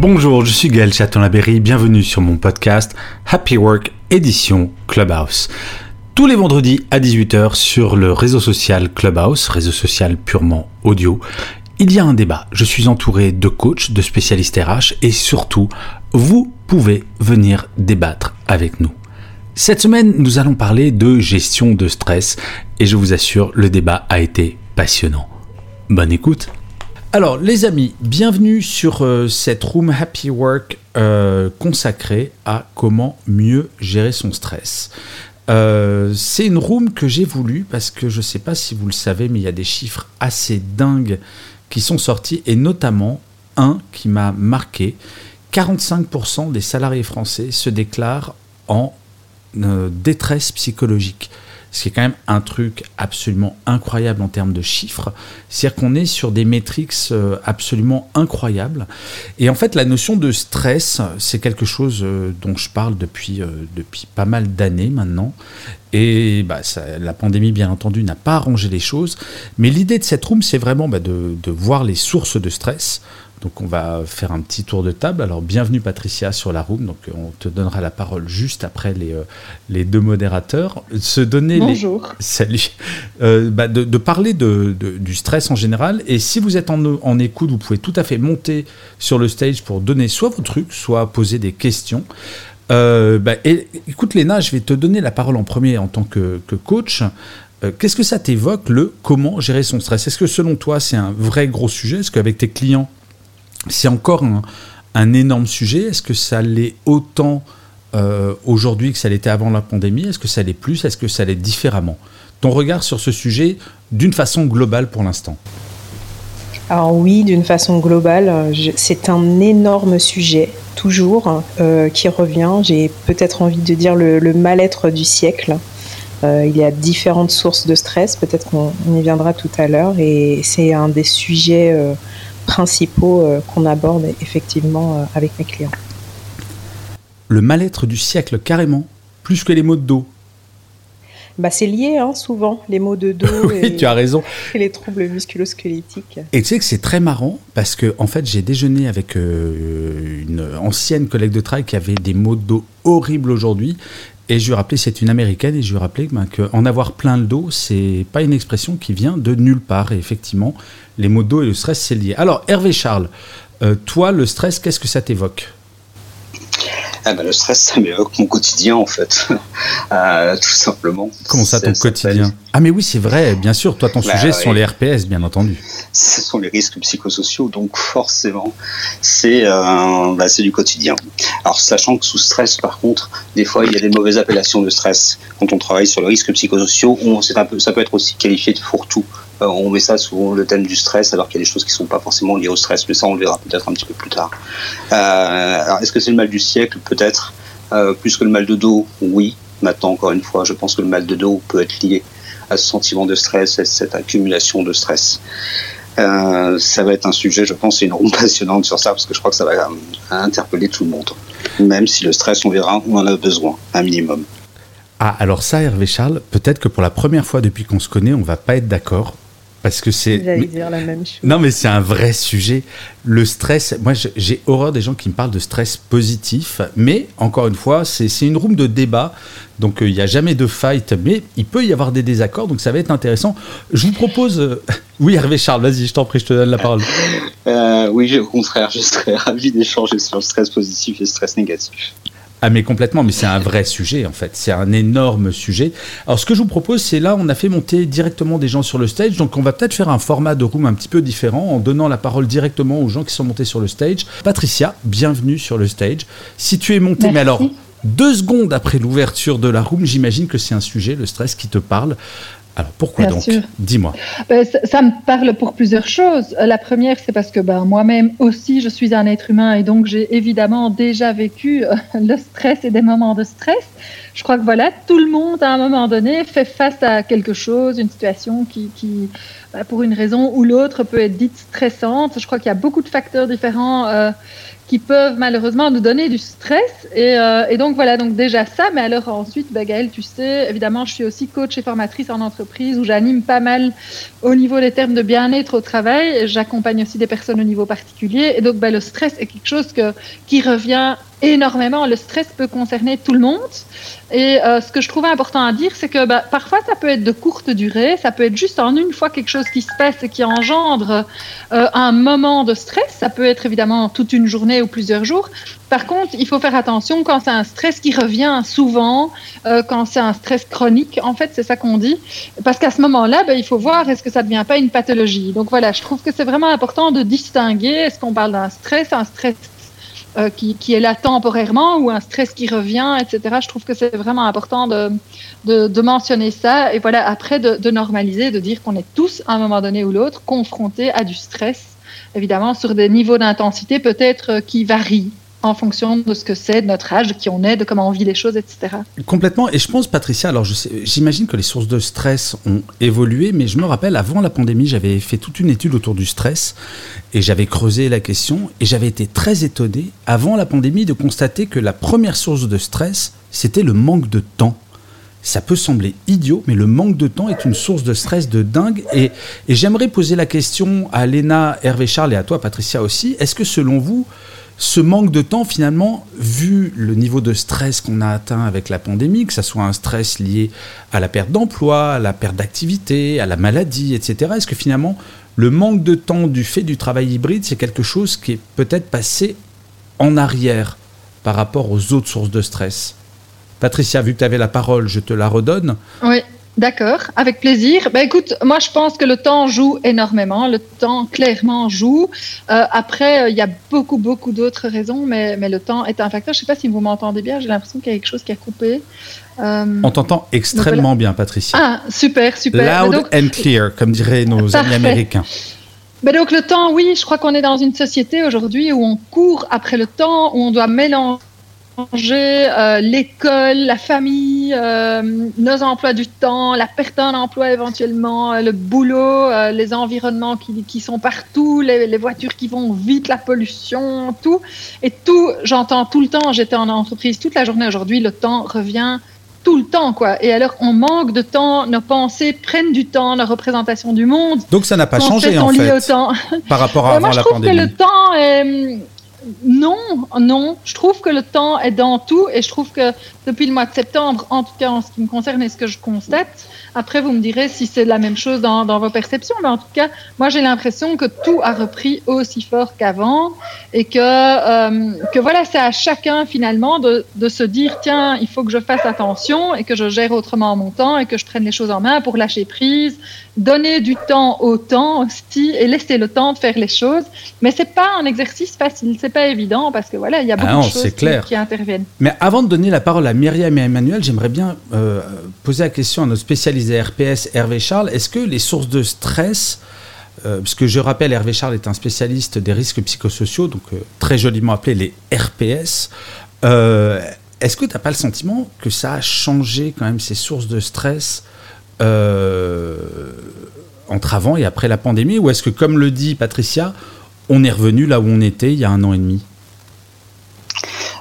Bonjour, je suis Gaël Chaton-Laberry, bienvenue sur mon podcast Happy Work édition Clubhouse. Tous les vendredis à 18h sur le réseau social Clubhouse, réseau social purement audio, il y a un débat. Je suis entouré de coachs, de spécialistes RH et surtout, vous pouvez venir débattre avec nous. Cette semaine, nous allons parler de gestion de stress et je vous assure, le débat a été passionnant. Bonne écoute alors les amis, bienvenue sur euh, cette room Happy Work euh, consacrée à comment mieux gérer son stress. Euh, c'est une room que j'ai voulu parce que je ne sais pas si vous le savez, mais il y a des chiffres assez dingues qui sont sortis et notamment un qui m'a marqué. 45% des salariés français se déclarent en détresse psychologique ce qui est quand même un truc absolument incroyable en termes de chiffres. C'est-à-dire qu'on est sur des métriques euh, absolument incroyables. Et en fait, la notion de stress, c'est quelque chose euh, dont je parle depuis, euh, depuis pas mal d'années maintenant. Et bah, la pandémie, bien entendu, n'a pas arrangé les choses. Mais l'idée de cette room, c'est vraiment bah, de, de voir les sources de stress. Donc on va faire un petit tour de table. Alors bienvenue Patricia sur la room. Donc on te donnera la parole juste après les, euh, les deux modérateurs. Se donner Bonjour. Les... Salut. Euh, bah, de, parler de, du stress en général. Et si vous êtes en, en, écoute, vous pouvez tout à fait monter sur le stage pour donner soit vos trucs, soit poser des questions. Euh, bah, et, écoute Léna, je vais te donner la parole en premier en tant que, que coach. Qu'est-ce que ça t'évoque le comment gérer son stress? Est-ce que selon toi c'est un vrai gros sujet? Est-ce qu'avec tes clients c'est encore un, énorme sujet. Est-ce que ça l'est autant euh, aujourd'hui que ça l'était avant la pandémie? Est-ce que ça l'est plus? Est-ce que ça l'est différemment? Ton regard sur ce sujet d'une façon globale pour l'instant alors oui, d'une façon globale, c'est un énorme sujet, toujours, euh, qui revient. J'ai peut-être envie de dire le, mal-être du siècle. Euh, il y a différentes sources de stress, peut-être qu'on y viendra tout à l'heure, et c'est un des sujets principaux euh, qu'on aborde effectivement euh, avec mes clients. Le mal-être du siècle, carrément, plus que les maux de dos. Bah, c'est lié hein, souvent, les maux de dos oui, et, tu as raison. et les troubles musculo-squelettiques. Et tu sais que c'est très marrant parce que en fait j'ai déjeuné avec euh, une ancienne collègue de travail qui avait des maux de dos horribles aujourd'hui et je lui ai rappelé, c'est une américaine, et je lui ai rappelé ben, qu'en avoir plein le dos, c'est pas une expression qui vient de nulle part. Et effectivement, les maux de dos et le stress, c'est lié. Alors, Hervé Charles, euh, toi, le stress, qu'est-ce que ça t'évoque? Ah ben, le stress, ça m'évoque mon quotidien en fait, euh, tout simplement. Comment ça, ton quotidien Ah mais oui, c'est vrai, bien sûr. Toi, ton bah sujet, ce sont les RPS, bien entendu. Ce sont les risques psychosociaux, donc forcément, c'est euh, bah, du quotidien. Alors, sachant que sous stress, par contre, des fois, il y a des mauvaises appellations de stress. Quand on travaille sur les risques psychosociaux, on, un peu, ça peut être aussi qualifié de fourre-tout. Euh, on met ça sous le thème du stress, alors qu'il y a des choses qui ne sont pas forcément liées au stress, mais ça, on le verra peut-être un petit peu plus tard. Euh, alors, est-ce que c'est le mal du siècle? Peut-être. Euh, plus que le mal de dos, oui. Maintenant, encore une fois, je pense que le mal de dos peut être lié à ce sentiment de stress, à cette accumulation de stress. ça va être un sujet, je pense, une ronde passionnante sur ça, parce que je crois que ça va interpeller tout le monde. Même si le stress, on verra, on en a besoin, un minimum. Ah, alors ça, Hervé Charles, peut-être que pour la première fois depuis qu'on se connaît, on va pas être d'accord. Parce que c'est. J'allais dire la même chose. Non, mais c'est un vrai sujet. Le stress, moi j'ai horreur des gens qui me parlent de stress positif, mais encore une fois, c'est une room de débat, donc euh, il n'y a jamais de fight, mais il peut y avoir des désaccords, donc ça va être intéressant. Je vous propose. Euh, oui, Hervé Charles, vas-y, je t'en prie, je te donne la parole. Euh, oui, au contraire, je serais ravi d'échanger sur le stress positif et le stress négatif. Ah mais complètement, mais c'est un vrai sujet en fait, c'est un énorme sujet. Alors ce que je vous propose, c'est là, on a fait monter directement des gens sur le stage, donc on va peut-être faire un format de room un petit peu différent en donnant la parole directement aux gens qui sont montés sur le stage. Patricia, bienvenue sur le stage. Si tu es montée, mais alors Deux secondes après l'ouverture de la room, j'imagine que c'est un sujet, le stress, qui te parle. Alors pourquoi donc Dis-moi. Ben, ça, me parle pour plusieurs choses. La première, c'est parce que ben, moi-même aussi, je suis un être humain et donc j'ai évidemment déjà vécu euh, le stress et des moments de stress. Je crois que voilà, tout le monde à un moment donné fait face à quelque chose, une situation qui, qui ben, pour une raison ou l'autre, peut être dite stressante. Je crois qu'il y a beaucoup de facteurs différents. Euh, qui peuvent malheureusement nous donner du stress. Et, euh, et, donc voilà, donc déjà ça. Mais alors ensuite, bah, Gaëlle, tu sais, évidemment, je suis aussi coach et formatrice en entreprise où j'anime pas mal au niveau des termes de bien-être au travail. J'accompagne aussi des personnes au niveau particulier. Et donc bah, le stress est quelque chose que, qui revient énormément. Le stress peut concerner tout le monde. Et euh, ce que je trouvais important à dire, c'est que bah, parfois ça peut être de courte durée, ça peut être juste en une fois quelque chose qui se passe et qui engendre euh, un moment de stress. Ça peut être évidemment toute une journée ou plusieurs jours. Par contre, il faut faire attention quand c'est un stress qui revient souvent, euh, quand c'est un stress chronique. En fait, c'est ça qu'on dit, parce qu'à ce moment-là, ben, il faut voir est-ce que ça ne devient pas une pathologie? Donc voilà, je trouve que c'est vraiment important de distinguer est-ce qu'on parle d'un stress, un stress euh, qui, qui, est là temporairement ou un stress qui revient, etc. Je trouve que c'est vraiment important de, de, de, mentionner ça et voilà, après de, de normaliser, de dire qu'on est tous à un moment donné ou l'autre confrontés à du stress, évidemment sur des niveaux d'intensité peut-être euh, qui varient en fonction de ce que c'est, de notre âge, de qui on est, de comment on vit les choses, etc. Complètement. Et je pense, Patricia, alors j'imagine que les sources de stress ont évolué, mais je me rappelle, avant la pandémie, j'avais fait toute une étude autour du stress et j'avais creusé la question et j'avais été très étonné, avant la pandémie, de constater que la première source de stress, c'était le manque de temps. Ça peut sembler idiot, mais le manque de temps est une source de stress de dingue. Et, et j'aimerais poser la question à Léna, Hervé Charles et à toi, Patricia aussi. Est-ce que selon vous, ce manque de temps, finalement, vu le niveau de stress qu'on a atteint avec la pandémie, que ce soit un stress lié à la perte d'emploi, à la perte d'activité, à la maladie, etc., est-ce que finalement, le manque de temps du fait du travail hybride, c'est quelque chose qui est peut-être passé en arrière par rapport aux autres sources de stress? Patricia, vu que tu avais la parole, je te la redonne. Oui. D'accord, avec plaisir. Ben écoute, moi je pense que le temps joue énormément. Le temps clairement joue. Euh, après, euh, il y a beaucoup beaucoup d'autres raisons, mais, mais le temps est un facteur. Je ne sais pas si vous m'entendez bien. J'ai l'impression qu'il y a quelque chose qui a coupé. Euh, On t'entend extrêmement bien, Patricia. Ah super super. Loud and clear, comme diraient nos amis américains. Ben donc le temps, oui, je crois qu'on est dans une société aujourd'hui où on court après le temps, où on doit mélanger euh, l'école, la famille, euh, nos emplois du temps, la perte d'un emploi éventuellement, euh, le boulot, les environnements qui, qui sont partout, les, les, voitures qui vont vite, la pollution, tout. Et tout, j'entends tout le temps, j'étais en entreprise toute la journée aujourd'hui, le temps revient tout le temps, quoi. Et alors, on manque de temps, nos pensées prennent du temps, la représentation du monde. Donc, ça n'a pas changé, en fait, par rapport à avant moi, je la trouve que le temps est non, non. Je trouve que le temps est dans tout et je trouve que depuis le mois de septembre, en tout cas en ce qui me concerne et ce que je constate, après vous me direz si c'est la même chose dans, vos perceptions, mais en tout cas, moi j'ai l'impression que tout a repris aussi fort qu'avant et que, euh, que voilà, c'est à chacun finalement de, de se dire tiens, il faut que je fasse attention et que je gère autrement mon temps et que je prenne les choses en main pour lâcher prise, donner du temps au temps aussi et laisser le temps de faire les choses. Mais c'est pas un exercice facile, pas évident parce que voilà, il y a beaucoup ah de choses qui, interviennent. Mais avant de donner la parole à Myriam et Emmanuel, j'aimerais bien euh, poser la question à notre spécialisé RPS Hervé Charles. Est-ce que les sources de stress euh, puisque je rappelle, Hervé Charles est un spécialiste des risques psychosociaux, donc euh, très joliment appelé les RPS. Est-ce que tu n'as pas le sentiment que ça a changé quand même ces sources de stress euh, entre avant et après la pandémie? Ou est-ce que, comme le dit Patricia, on est revenu là où on était il y a un an et demi.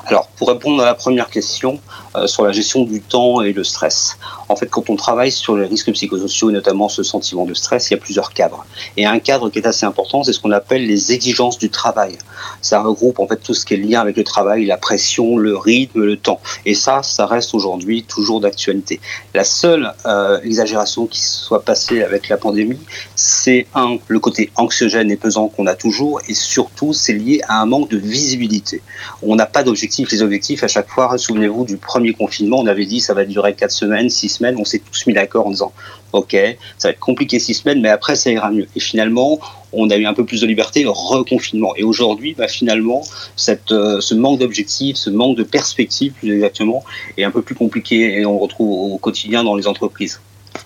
Alors, pour répondre à la première question sur la gestion du temps et le stress, en fait, quand on travaille sur les risques psychosociaux et notamment ce sentiment de stress, il y a plusieurs cadres. Et un cadre qui est assez important, c'est ce qu'on appelle les exigences du travail. Ça regroupe en fait tout ce qui est lié avec le travail, la pression, le rythme, le temps. Et ça, ça reste aujourd'hui toujours d'actualité. La seule euh, exagération qui soit passée avec la pandémie, c'est un, le côté anxiogène et pesant qu'on a toujours, et surtout, c'est lié à un manque de visibilité. On n'a pas d'objectif. Les objectifs, à chaque fois, souvenez-vous du premier premier confinement, on avait dit ça va durer quatre semaines, six semaines. On s'est tous mis d'accord en disant ok, ça va être compliqué six semaines, mais après ça ira mieux. Et finalement, on a eu un peu plus de liberté, reconfinement. Et aujourd'hui, bah, finalement, cette, euh, ce manque d'objectifs, ce manque de perspective, plus exactement, est un peu plus compliqué et on le retrouve au quotidien dans les entreprises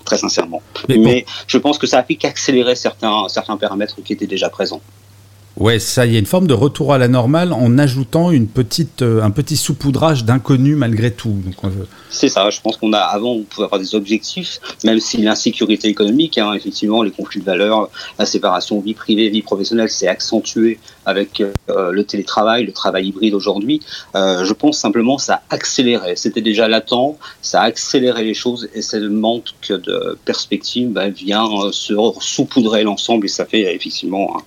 très sincèrement. Mais, je pense que ça a fait qu'accélérer certains, certains paramètres qui étaient déjà présents. Ouais, ça, il y a une forme de retour à la normale en ajoutant une petite, euh, un petit saupoudrage d'inconnu malgré tout. C'est ça, je pense qu'on a, avant, on pouvait avoir des objectifs, même si l'insécurité économique, hein, effectivement, les conflits de valeurs, la séparation vie privée, vie professionnelle s'est accentuée avec euh, le télétravail, le travail hybride aujourd'hui. Euh, je pense simplement ça a accéléré. C'était déjà latent, ça a accéléré les choses et ce manque de perspective bah, vient se saupoudrer l'ensemble et ça fait effectivement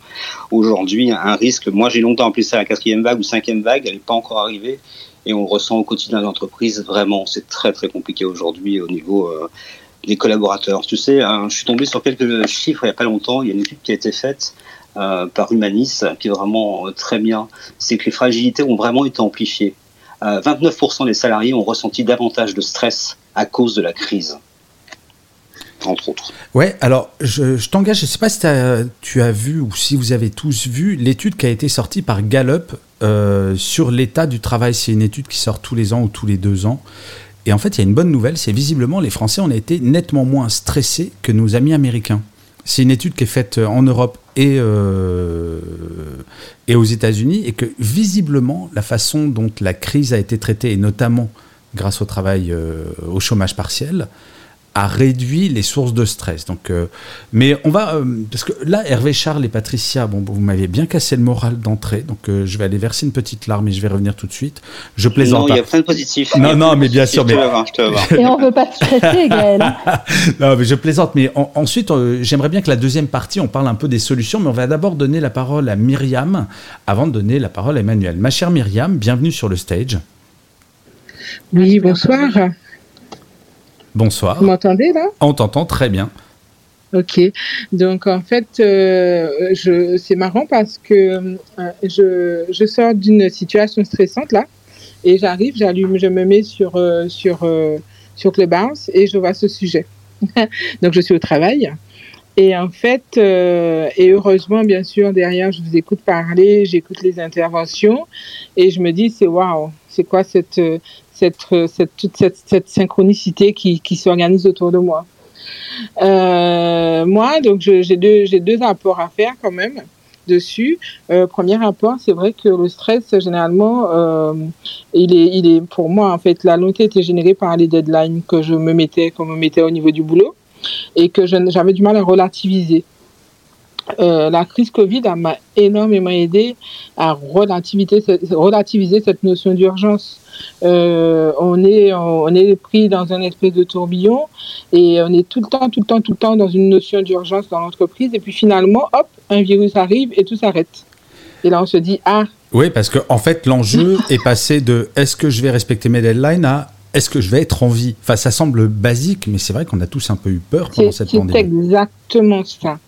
aujourd'hui un risque. Moi, j'ai longtemps appelé ça la quatrième vague ou cinquième vague. Elle n'est pas encore arrivée et on ressent au quotidien l'entreprise. Vraiment, c'est très très compliqué aujourd'hui au niveau euh, des collaborateurs. Tu sais, hein, je suis tombé sur quelques chiffres il n'y a pas longtemps. Il y a une étude qui a été faite euh, par Humanis qui est vraiment euh, très bien. C'est que les fragilités ont vraiment été amplifiées. 29% des salariés ont ressenti davantage de stress à cause de la crise entre autres. Ouais, alors je, t'engage, je ne sais pas si tu as vu ou si vous avez tous vu l'étude qui a été sortie par Gallup euh, sur l'état du travail. C'est une étude qui sort tous les ans ou tous les deux ans. Et en fait, il y a une bonne nouvelle, c'est visiblement les Français ont été nettement moins stressés que nos amis américains. C'est une étude qui est faite en Europe et, euh, et aux États-Unis, et que visiblement, la façon dont la crise a été traitée, et notamment grâce au travail, euh, au chômage partiel, a réduit les sources de stress. Donc, euh, mais on va, euh, parce que là, Hervé Charles et Patricia, bon, vous m'avez bien cassé le moral d'entrée, donc euh, je vais aller verser une petite larme et je vais revenir tout de suite. Je plaisante. Non, il y a plein de positifs. Non, non, mais bien sûr. Mais... Et on veut pas te stresser, Gaël. non, mais je plaisante. Mais ensuite, j'aimerais bien que la deuxième partie, on parle un peu des solutions, mais on va d'abord donner la parole à Myriam avant de donner la parole à Emmanuel. Ma chère Myriam, bienvenue sur le stage. Oui, bonsoir. Bonsoir. Vous m'entendez là? On t'entend très bien. Ok. Donc en fait, euh, je, c'est marrant parce que euh, je, je, sors d'une situation stressante là et j'arrive, j'allume, je me mets sur, euh, sur, sur Clubhouse et je vois ce sujet. Donc je suis au travail. Et en fait, et heureusement, bien sûr, derrière, je vous écoute parler, j'écoute les interventions et je me dis, c'est waouh, c'est quoi cette, cette, cette, toute cette, synchronicité qui, s'organise autour de moi. Euh, moi, donc, j'ai deux, j'ai deux apports à faire quand même dessus. Euh, premier rapport, c'est vrai que le stress, généralement, euh, il, est, il est, pour moi, en fait, la longtemps était générée par les deadlines que je me mettais, qu'on me mettait au niveau du boulot et que j'avais du mal à relativiser. Euh, la crise Covid m'a énormément aidé à relativiser, relativiser cette notion d'urgence. Euh, on est on est pris dans un espèce de tourbillon et on est tout le temps tout le temps tout le temps dans une notion d'urgence dans l'entreprise et puis finalement hop un virus arrive et tout s'arrête. Et là on se dit ah oui parce que en fait l'enjeu est passé de est-ce que je vais respecter mes deadlines à est-ce que je vais être en vie? Enfin, ça semble basique, mais c'est vrai qu'on a tous un peu eu peur pendant cette pandémie. C'est exactement ça.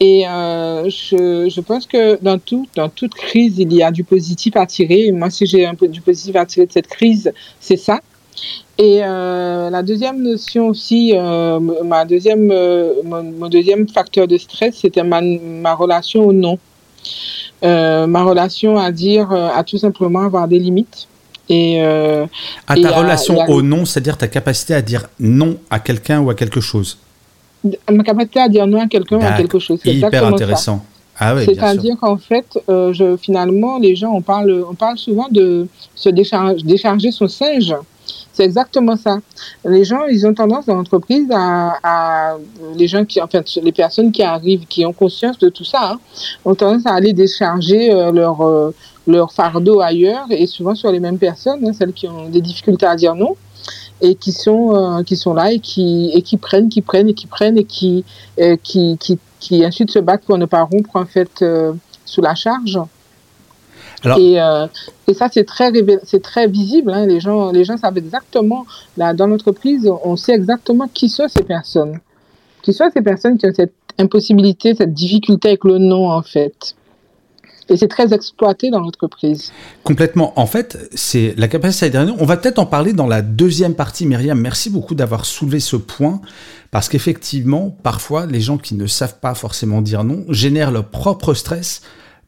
Et euh, je, je, pense que dans, tout, dans toute crise, il y a du positif à tirer. moi, si j'ai un peu du positif à tirer de cette crise, c'est ça. Et euh, la deuxième notion aussi, euh, ma deuxième, mon, deuxième facteur de stress, c'était ma, ma, relation au non. ma relation à dire, à tout simplement avoir des limites. Et, à ta relation au non, c'est-à-dire ta capacité à dire non à quelqu'un ou à quelque chose ma capacité à dire non à quelqu'un ou à quelque chose. C'est hyper intéressant. Ah oui, C'est-à-dire qu'en fait, euh, je, finalement, les gens, on parle, on parle souvent de se décharger, décharger son singe. C'est exactement ça. Les gens, ils ont tendance dans l'entreprise à, les gens qui, en fait, les personnes qui arrivent, qui ont conscience de tout ça, hein, ont tendance à aller décharger euh, leur euh, leur fardeau ailleurs et souvent sur les mêmes personnes, hein, celles qui ont des difficultés à dire non et qui sont euh, qui sont là et qui et qui prennent qui prennent et qui prennent et qui euh, qui, qui, qui ensuite se battent pour ne pas rompre en fait euh, sous la charge. Et, et ça c'est très c'est très visible hein. les gens les gens savent exactement là dans l'entreprise on sait exactement qui sont ces personnes. Qui sont ces personnes qui ont cette impossibilité cette difficulté avec le nom en fait Et c'est très exploité dans l'entreprise. Complètement. En fait, c'est la capacité à non. On va peut-être en parler dans la deuxième partie, Myriam. Merci beaucoup d'avoir soulevé ce point. Parce qu'effectivement, parfois, les gens qui ne savent pas forcément dire non génèrent leur propre stress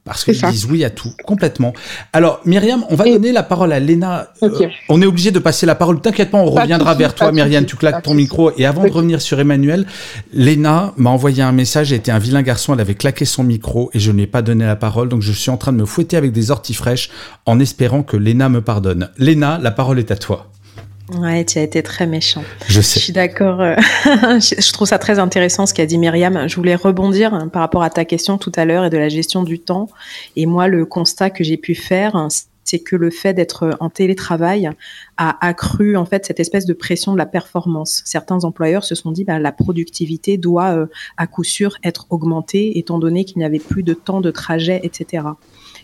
parce qu'ils disent oui à tout, complètement. Alors, Myriam, on va donner la parole à Léna. Euh, on est obligé de passer la parole. T'inquiète pas, on reviendra vers toi, Myriam. Tu claques ton micro. Et avant de revenir sur Emmanuel, Léna m'a envoyé un message. Elle était un vilain garçon. Elle avait claqué son micro et je ne lui ai pas donné la parole. Donc, je suis en train de me fouetter avec des orties fraîches en espérant que Léna me pardonne. Léna, la parole est à toi. Ouais, tu as été très méchant. Je sais. Je suis d'accord. Euh, je trouve ça très intéressant ce qu'a dit Myriam. Je voulais rebondir hein, par rapport à ta question tout à l'heure et de la gestion du temps. Et moi, le constat que j'ai pu faire, hein, c'est que le fait d'être en télétravail a accru en fait cette espèce de pression de la performance. Certains employeurs se sont dit bah, la productivité doit euh, à coup sûr être augmentée étant donné qu'il n'y avait plus de temps de trajet, etc.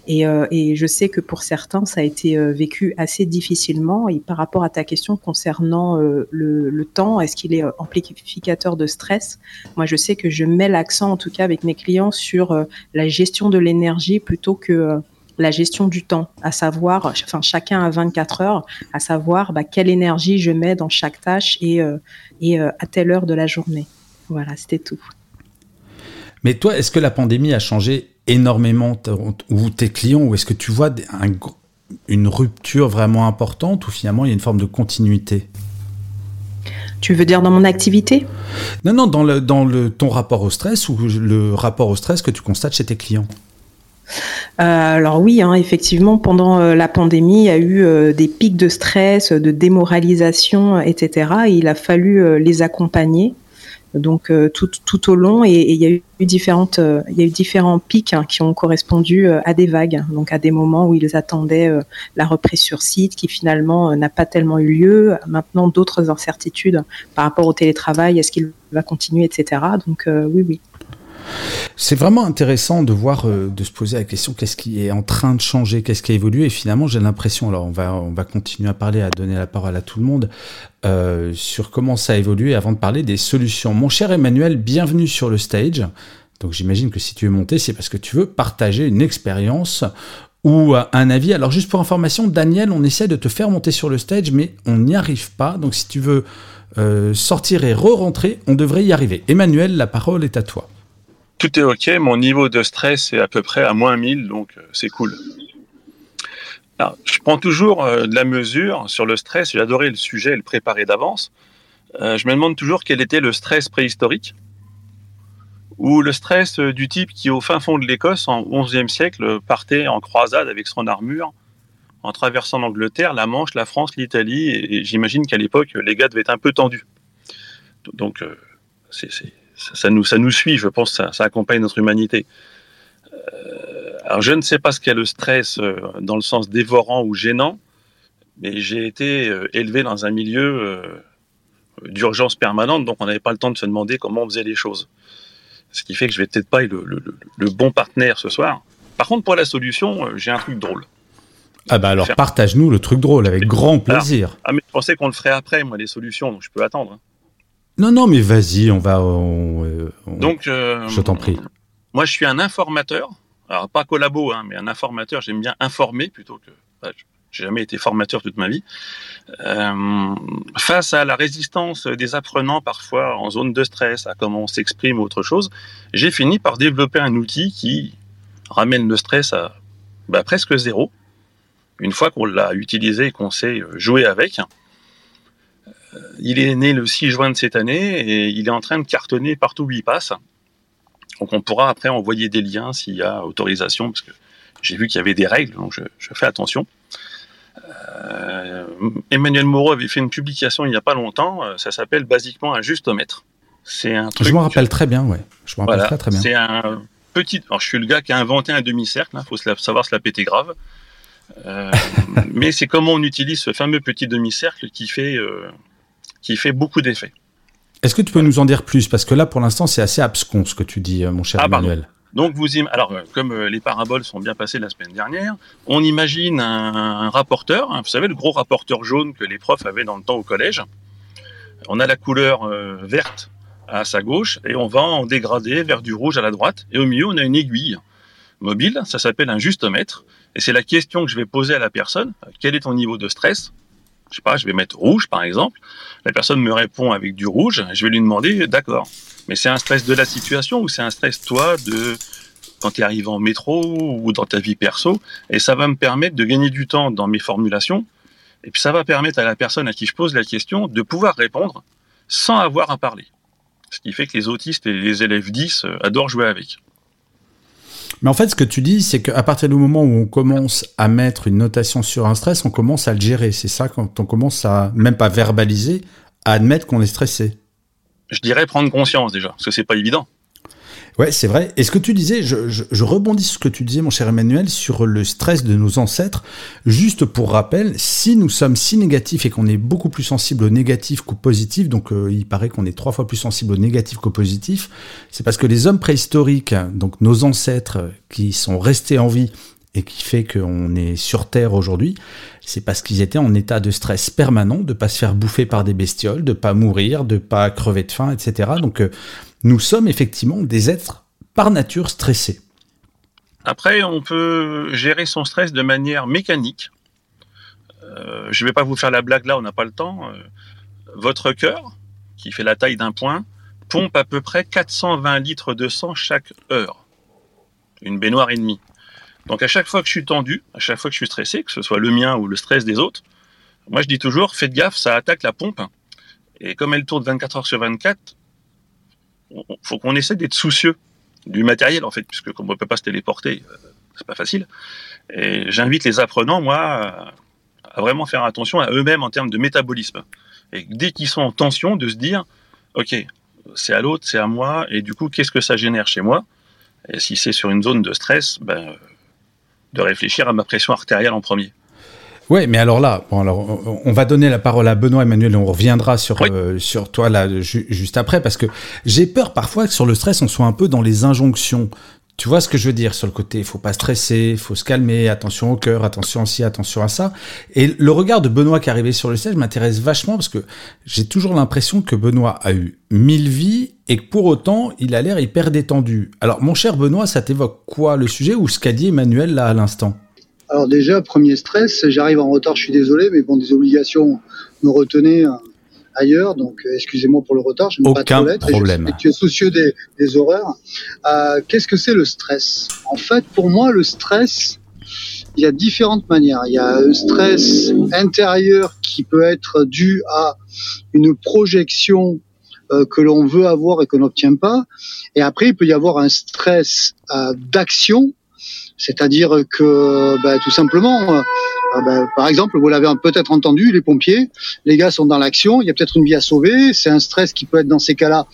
Et, euh, et, je sais que pour certains, ça a été euh, vécu assez difficilement. Et par rapport à ta question concernant euh, le, temps, est-ce qu'il est amplificateur de stress? Moi, je sais que je mets l'accent, en tout cas avec mes clients, sur la gestion de l'énergie plutôt que la gestion du temps, à savoir, enfin chacun a 24 heures, à savoir bah, quelle énergie je mets dans chaque tâche et, et à telle heure de la journée. Voilà, c'était tout. Mais toi, est-ce que la pandémie a changé énormément ou tes clients ou est-ce que tu vois une rupture vraiment importante ou finalement il y a une forme de continuité? Tu veux dire dans mon activité? Non, non, dans, le, dans le, ton rapport au stress ou le rapport au stress que tu constates chez tes clients? Euh, alors oui, hein, effectivement, pendant euh, la pandémie, il y a eu euh, des pics de stress, de démoralisation, etc. Et il a fallu les accompagner donc euh, tout, tout au long et, il y a eu différentes euh, il y a eu différents pics hein, qui ont correspondu euh, à des vagues donc à des moments où ils attendaient la reprise sur site qui finalement n'a pas tellement eu lieu. Maintenant d'autres incertitudes par rapport au télétravail est-ce qu'il va continuer etc donc oui oui c'est vraiment intéressant de voir, euh, de se poser la question qu'est-ce qui est en train de changer, qu'est-ce qui a évolué. Et finalement, j'ai l'impression, alors on va, on va continuer à parler, à donner la parole à tout le monde euh, sur comment ça a évolué avant de parler des solutions. Mon cher Emmanuel, bienvenue sur le stage. Donc j'imagine que si tu es monté, c'est parce que tu veux partager une expérience ou un avis. Alors juste pour information, Daniel, on essaie de te faire monter sur le stage, mais on n'y arrive pas. Donc si tu veux euh, sortir et re-rentrer, on devrait y arriver. Emmanuel, la parole est à toi tout est OK. Mon niveau de stress est à peu près à moins 1000, donc euh, c'est cool. je prends toujours euh, de la mesure sur le stress. J'ai adoré le sujet et le préparer d'avance. Euh, je me demande toujours quel était le stress préhistorique ou le stress du type qui, au fin fond de l'Écosse, en 11e siècle, partait en croisade avec son armure en traversant l'Angleterre, la Manche, la France, l'Italie. Et, j'imagine qu'à l'époque, les gars devaient être un peu tendus. Donc, c'est ça, nous, ça nous suit, je pense, ça, ça accompagne notre humanité. Euh, alors, je ne sais pas ce qu'est le stress euh, dans le sens dévorant ou gênant, mais j'ai été euh, élevé dans un milieu d'urgence permanente, donc on n'avait pas le temps de se demander comment on faisait les choses. Ce qui fait que je vais peut-être pas être le, le, bon partenaire ce soir. Par contre, pour la solution, j'ai un truc drôle. Ah bah alors partage-nous le truc drôle avec grand plaisir. ah mais je pensais qu'on le ferait après, moi, les solutions, donc je peux attendre. Hein. Non, non, mais vas-y, on va. Euh, Donc, euh, je t'en prie. Moi, je suis un informateur. Alors, pas collabo, hein, mais un informateur. J'aime bien informer plutôt que. j'ai jamais été formateur toute ma vie. Euh, face à la résistance des apprenants, parfois en zone de stress, à comment on s'exprime ou autre chose, j'ai fini par développer un outil qui ramène le stress à bah, presque zéro. Une fois qu'on l'a utilisé et qu'on sait jouer avec, il est né le 6 juin de cette année et il est en train de cartonner partout où il passe. Donc on pourra après envoyer des liens s'il y a autorisation, parce que j'ai vu qu'il y avait des règles, donc je, fais attention. Euh, Emmanuel Moreau avait fait une publication il n'y a pas longtemps, euh, ça s'appelle basiquement un justomètre. C'est un truc. Je me rappelle très bien, ouais. Je me rappelle très, bien. C'est un petit. Alors je suis le gars qui a inventé un demi-cercle, il hein, faut savoir se la péter grave. mais c'est comment on utilise ce fameux petit demi-cercle qui fait qui fait beaucoup d'effets. Est-ce que tu peux nous en dire plus? Parce que là, pour l'instant, c'est assez abscon ce que tu dis, euh, mon cher ah, Emmanuel. Donc, vous alors, euh, comme euh, les paraboles sont bien passées la semaine dernière, on imagine un, rapporteur, hein, vous savez, le gros rapporteur jaune que les profs avaient dans le temps au collège. On a la couleur verte à sa gauche et on va en dégrader vers du rouge à la droite. Et au milieu, on a une aiguille. mobile, ça s'appelle un justomètre, et c'est la question que je vais poser à la personne. Quel est ton niveau de stress? Je sais pas, je vais mettre rouge par exemple. La personne me répond avec du rouge. Je vais lui demander, d'accord, mais c'est un stress de la situation ou c'est un stress toi de quand tu es arrivé en métro ou dans ta vie perso Et ça va me permettre de gagner du temps dans mes formulations. Et puis ça va permettre à la personne à qui je pose la question de pouvoir répondre sans avoir à parler. Ce qui fait que les autistes et les élèves 10 euh, adorent jouer avec. Mais en fait, ce que tu dis, c'est qu'à partir du moment où on commence à mettre une notation sur un stress, on commence à le gérer. C'est ça quand on commence à, même pas verbaliser, à admettre qu'on est stressé. Je dirais prendre conscience déjà, parce que c'est pas évident. Ouais, c'est vrai. Et ce que tu disais, je, rebondis sur ce que tu disais, mon cher Emmanuel, sur le stress de nos ancêtres. Juste pour rappel, si nous sommes si négatifs et qu'on est beaucoup plus sensible au négatif qu'au positif, donc euh, il paraît qu'on est trois fois plus sensible au négatif qu'au positif, c'est parce que les hommes préhistoriques, donc nos ancêtres qui sont restés en vie et qui fait qu'on est sur Terre aujourd'hui, c'est parce qu'ils étaient en état de stress permanent, de pas se faire bouffer par des bestioles, de pas mourir, de pas crever de faim, etc. Donc euh, nous sommes effectivement des êtres par nature stressés. Après, on peut gérer son stress de manière mécanique. Euh, je ne vais pas vous faire la blague là, on n'a pas le temps. Euh, votre cœur, qui fait la taille d'un point, pompe à peu près 420 litres de sang chaque heure. Une baignoire et demie. Donc à chaque fois que je suis tendu, à chaque fois que je suis stressé, que ce soit le mien ou le stress des autres, moi je dis toujours, faites gaffe, ça attaque la pompe. Et comme elle tourne 24 heures sur 24, faut qu'on essaie d'être soucieux du matériel en fait, puisque comme on peut pas se téléporter, euh, c'est pas facile. Et j'invite les apprenants, moi, à vraiment faire attention à eux-mêmes en termes de métabolisme. Et dès qu'ils sont en tension, de se dire, ok, c'est à l'autre, c'est à moi, et du coup, qu'est-ce que ça génère chez moi? Et si c'est sur une zone de stress, ben, de réfléchir à ma pression artérielle en premier. Ouais, mais alors là, bon, alors, on va donner la parole à Benoît Emmanuel et on reviendra sur, euh, sur toi là juste après parce que j'ai peur parfois que sur le stress on soit un peu dans les injonctions. Tu vois ce que je veux dire sur le côté, il faut pas stresser, il faut se calmer, attention au cœur, attention à ci, attention à ça. Et le regard de Benoît qui est arrivé sur le stage m'intéresse vachement parce que j'ai toujours l'impression que Benoît a eu mille vies et que pour autant il a l'air hyper détendu. Alors mon cher Benoît, ça t'évoque quoi le sujet ou ce qu'a dit Emmanuel là à l'instant? Alors déjà, premier stress, j'arrive en retard, je suis désolé, mais bon, des obligations me retenaient euh, ailleurs, donc euh, excusez-moi pour le retard, je ne pas trop problème. tu es soucieux des, des horreurs. Euh, Qu'est-ce que c'est le stress? En fait, pour moi, le stress, il y a différentes manières. Il y a un stress intérieur qui peut être dû à une projection euh, que l'on veut avoir et qu'on n'obtient pas. Et après, il peut y avoir un stress euh, d'action c'est-à-dire que bah, tout simplement, euh, bah, par exemple, vous l'avez peut-être entendu, les pompiers, les gars sont dans l'action, il y a peut-être une vie à sauver, c'est un stress qui peut être dans ces cas-là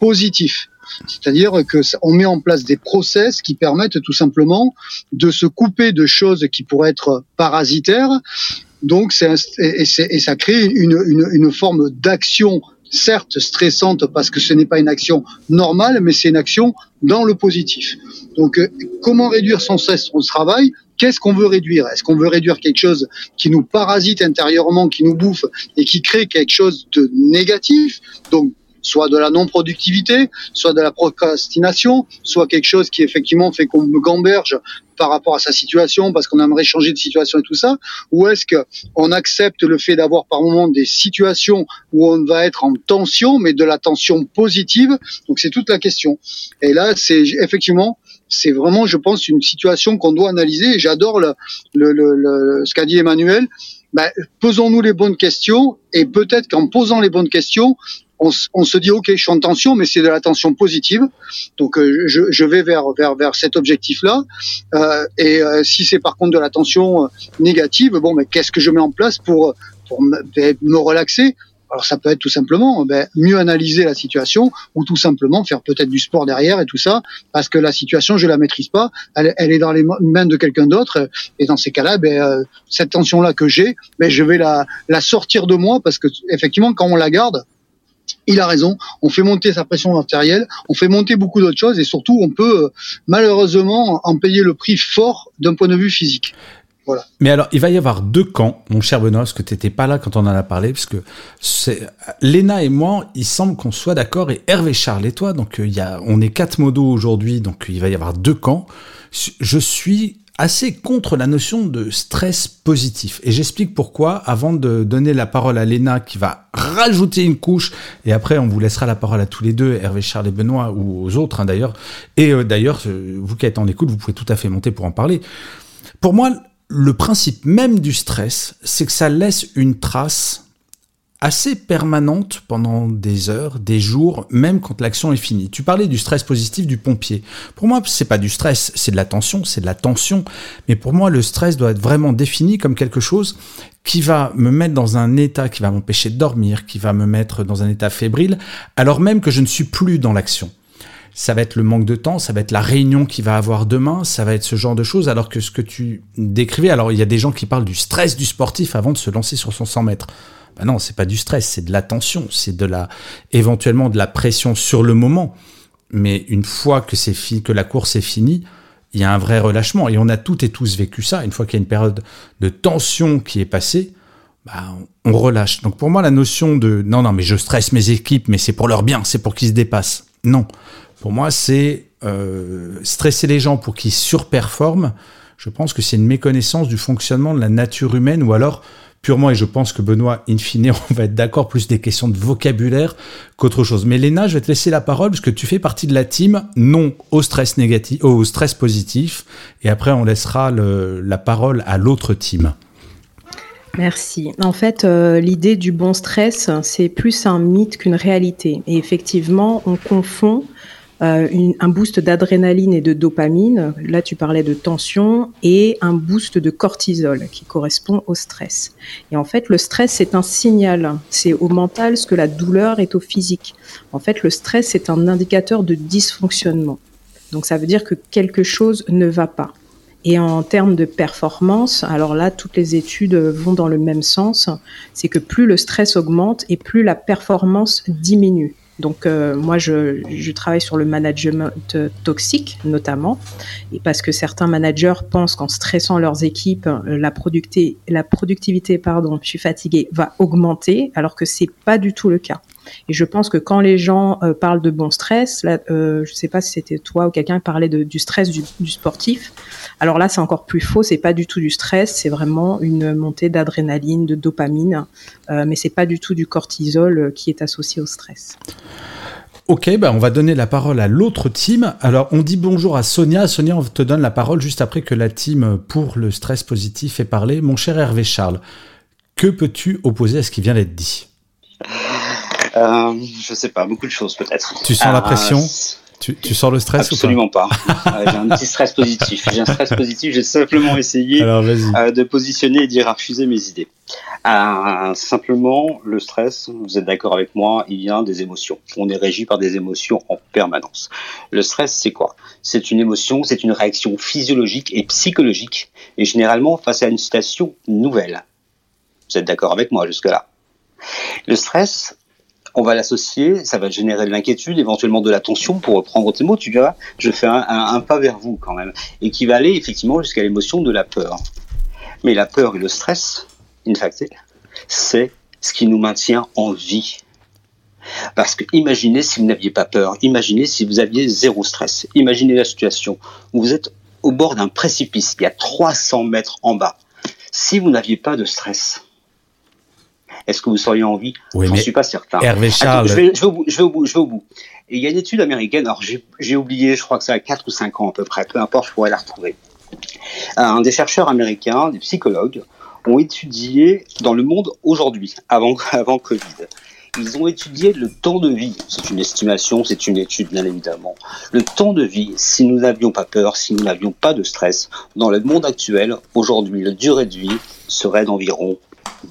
positif. C'est-à-dire que on met en place des process qui permettent tout simplement de se couper de choses qui pourraient être parasitaires. Donc, c'est et, ça crée une, une forme d'action certes stressante parce que ce n'est pas une action normale, mais c'est une action dans le positif. Donc, euh, comment réduire son stress au travail? Qu'est-ce qu'on veut réduire? Est-ce qu'on veut réduire quelque chose qui nous parasite intérieurement, qui nous bouffe et qui crée quelque chose de négatif? Donc, soit de la non-productivité, soit de la procrastination, soit quelque chose qui effectivement fait qu'on me gamberge par rapport à sa situation parce qu'on aimerait changer de situation et tout ça Ou est-ce que on accepte le fait d'avoir par moment des situations où on va être en tension, mais de la tension positive? Donc c'est toute la question. Et là, c'est effectivement c'est vraiment, je pense, une situation qu'on doit analyser. J'adore le, ce qu'a dit Emmanuel. Ben, posons-nous les bonnes questions et peut-être qu'en posant les bonnes questions, on, se dit ok, je suis en tension, mais c'est de la tension positive. Donc euh, je, vais vers vers vers cet objectif-là. Euh, et euh, si c'est par contre de la tension négative, bon, mais qu'est-ce que je mets en place pour pour me, ben, relaxer? Alors ça peut être tout simplement ben, mieux analyser la situation ou tout simplement faire peut-être du sport derrière et tout ça parce que la situation je la maîtrise pas, elle, est dans les mains de quelqu'un d'autre et dans ces cas-là, ben, cette tension là que j'ai, ben, je vais la, la sortir de moi parce que effectivement quand on la garde, il a raison. On fait monter sa pression artérielle, on fait monter beaucoup d'autres choses et surtout on peut euh, malheureusement en payer le prix fort d'un point de vue physique. Voilà. Mais alors, il va y avoir deux camps, mon cher Benoît, parce que tu n'étais pas là quand on en a parlé, parce que Léna et moi, il semble qu'on soit d'accord, et Hervé Charles et toi, donc euh, il y a, on est quatre modos aujourd'hui, donc il va y avoir deux camps Je suis assez contre la notion de stress positif. Et j'explique pourquoi avant de donner la parole à Léna qui va rajouter une couche. Et après, on vous laissera la parole à tous les deux, Hervé, Charles et Benoît, ou aux autres hein, d'ailleurs. Et euh, d'ailleurs, vous qui êtes en écoute, vous pouvez tout à fait monter pour en parler. Pour moi, le principe même du stress, c'est que ça laisse une trace assez permanente pendant des heures, des jours, même quand l'action est finie. Tu parlais du stress positif du pompier. Pour moi, c'est pas du stress, c'est de la tension, c'est de la tension. Mais pour moi, le stress doit être vraiment défini comme quelque chose qui va me mettre dans un état qui va m'empêcher de dormir, qui va me mettre dans un état fébrile, alors même que je ne suis plus dans l'action ça va être le manque de temps, ça va être la réunion qu'il va avoir demain, ça va être ce genre de choses, alors que ce que tu décrivais, alors il y a des gens qui parlent du stress du sportif avant de se lancer sur son 100 mètres. Ben non, c'est pas du stress, c'est de la tension, c'est de la, éventuellement de la pression sur le moment. Mais une fois que c'est fini, que la course est finie, il y a un vrai relâchement. Et on a toutes et tous vécu ça. Une fois qu'il y a une période de tension qui est passée, bah, on relâche. Donc pour moi, la notion de non, non, mais je stresse mes équipes, mais c'est pour leur bien, c'est pour qu'ils se dépassent. Non. Pour moi, c'est euh, stresser les gens pour qu'ils surperforment. Je pense que c'est une méconnaissance du fonctionnement de la nature humaine ou alors purement, et je pense que Benoît, in fine, on va être d'accord, plus des questions de vocabulaire qu'autre chose. Mais Léna, je vais te laisser la parole parce que tu fais partie de la team non au stress négatif, au stress positif, et après on laissera la parole à l'autre team. Merci. En fait, euh, l'idée du bon stress, c'est plus un mythe qu'une réalité. Et effectivement, on confond euh, un boost d'adrénaline et de dopamine, là tu parlais de tension, et un boost de cortisol qui correspond au stress. Et en fait, le stress, c'est un signal. C'est au mental ce que la douleur est au physique. En fait, le stress, c'est un indicateur de dysfonctionnement. Donc ça veut dire que quelque chose ne va pas. Et en termes de performance, alors là, toutes les études vont dans le même sens. C'est que plus le stress augmente et plus la performance diminue. Donc euh, moi, je, je, travaille sur le management toxique notamment, et parce que certains managers pensent qu'en stressant leurs équipes, euh, la, la productivité, pardon, je suis fatiguée, va augmenter, alors que c'est pas du tout le cas. Et je pense que quand les gens euh, parlent de bon stress, là, euh, je ne sais pas si c'était toi ou quelqu'un qui parlait de, du stress du, du, sportif. Alors là, c'est encore plus faux. C'est pas du tout du stress. C'est vraiment une montée d'adrénaline, de dopamine, euh, mais c'est pas du tout du cortisol euh, qui est associé au stress. Ok, bah on va donner la parole à l'autre team. Alors, on dit bonjour à Sonia. Sonia, on te donne la parole juste après que la team pour le stress positif ait parlé. Mon cher Hervé Charles, que peux-tu opposer à ce qui vient d'être dit? euh, je sais pas, beaucoup de choses peut-être. Tu sens la euh, pression tu, tu, sens le stress Absolument pas, euh, J'ai un petit stress positif. J'ai un stress positif. J'ai simplement essayé euh, de positionner et d'hierarchiser mes idées. Simplement, le stress, vous êtes d'accord avec moi, il vient des émotions. On est régi par des émotions en permanence. Le stress, c'est quoi? C'est une émotion, c'est une réaction physiologique et psychologique, et généralement face à une situation nouvelle. Vous êtes d'accord avec moi jusque-là? Le stress, on va l'associer, ça va générer de l'inquiétude, éventuellement de la tension, pour reprendre tes mots, tu verras, je fais un, pas vers vous quand même, et qui va aller effectivement jusqu'à l'émotion de la peur. Mais la peur et le stress, in fact, c'est ce qui nous maintient en vie. Parce que imaginez si vous n'aviez pas peur, imaginez si vous aviez zéro stress, imaginez la situation où vous êtes au bord d'un précipice, il y a 300 mètres en bas. Si vous n'aviez pas de stress, est-ce que vous seriez en vie? Je ne suis pas certain. Hervé Charles. je, vais, au bout, je, vais, au bout, je vais au bout. Et il y a une étude américaine, alors j'ai oublié, je crois que ça a 4 ou 5 ans à peu près, peu importe, je pourrais la retrouver. Un des chercheurs américains, des psychologues, ont étudié dans le monde aujourd'hui, avant, avant Covid. Ils ont étudié le temps de vie. C'est une estimation, c'est une étude bien évidemment. Le temps de vie, si nous n'avions pas peur, si nous n'avions pas de stress, dans le monde actuel, aujourd'hui, la durée de vie serait d'environ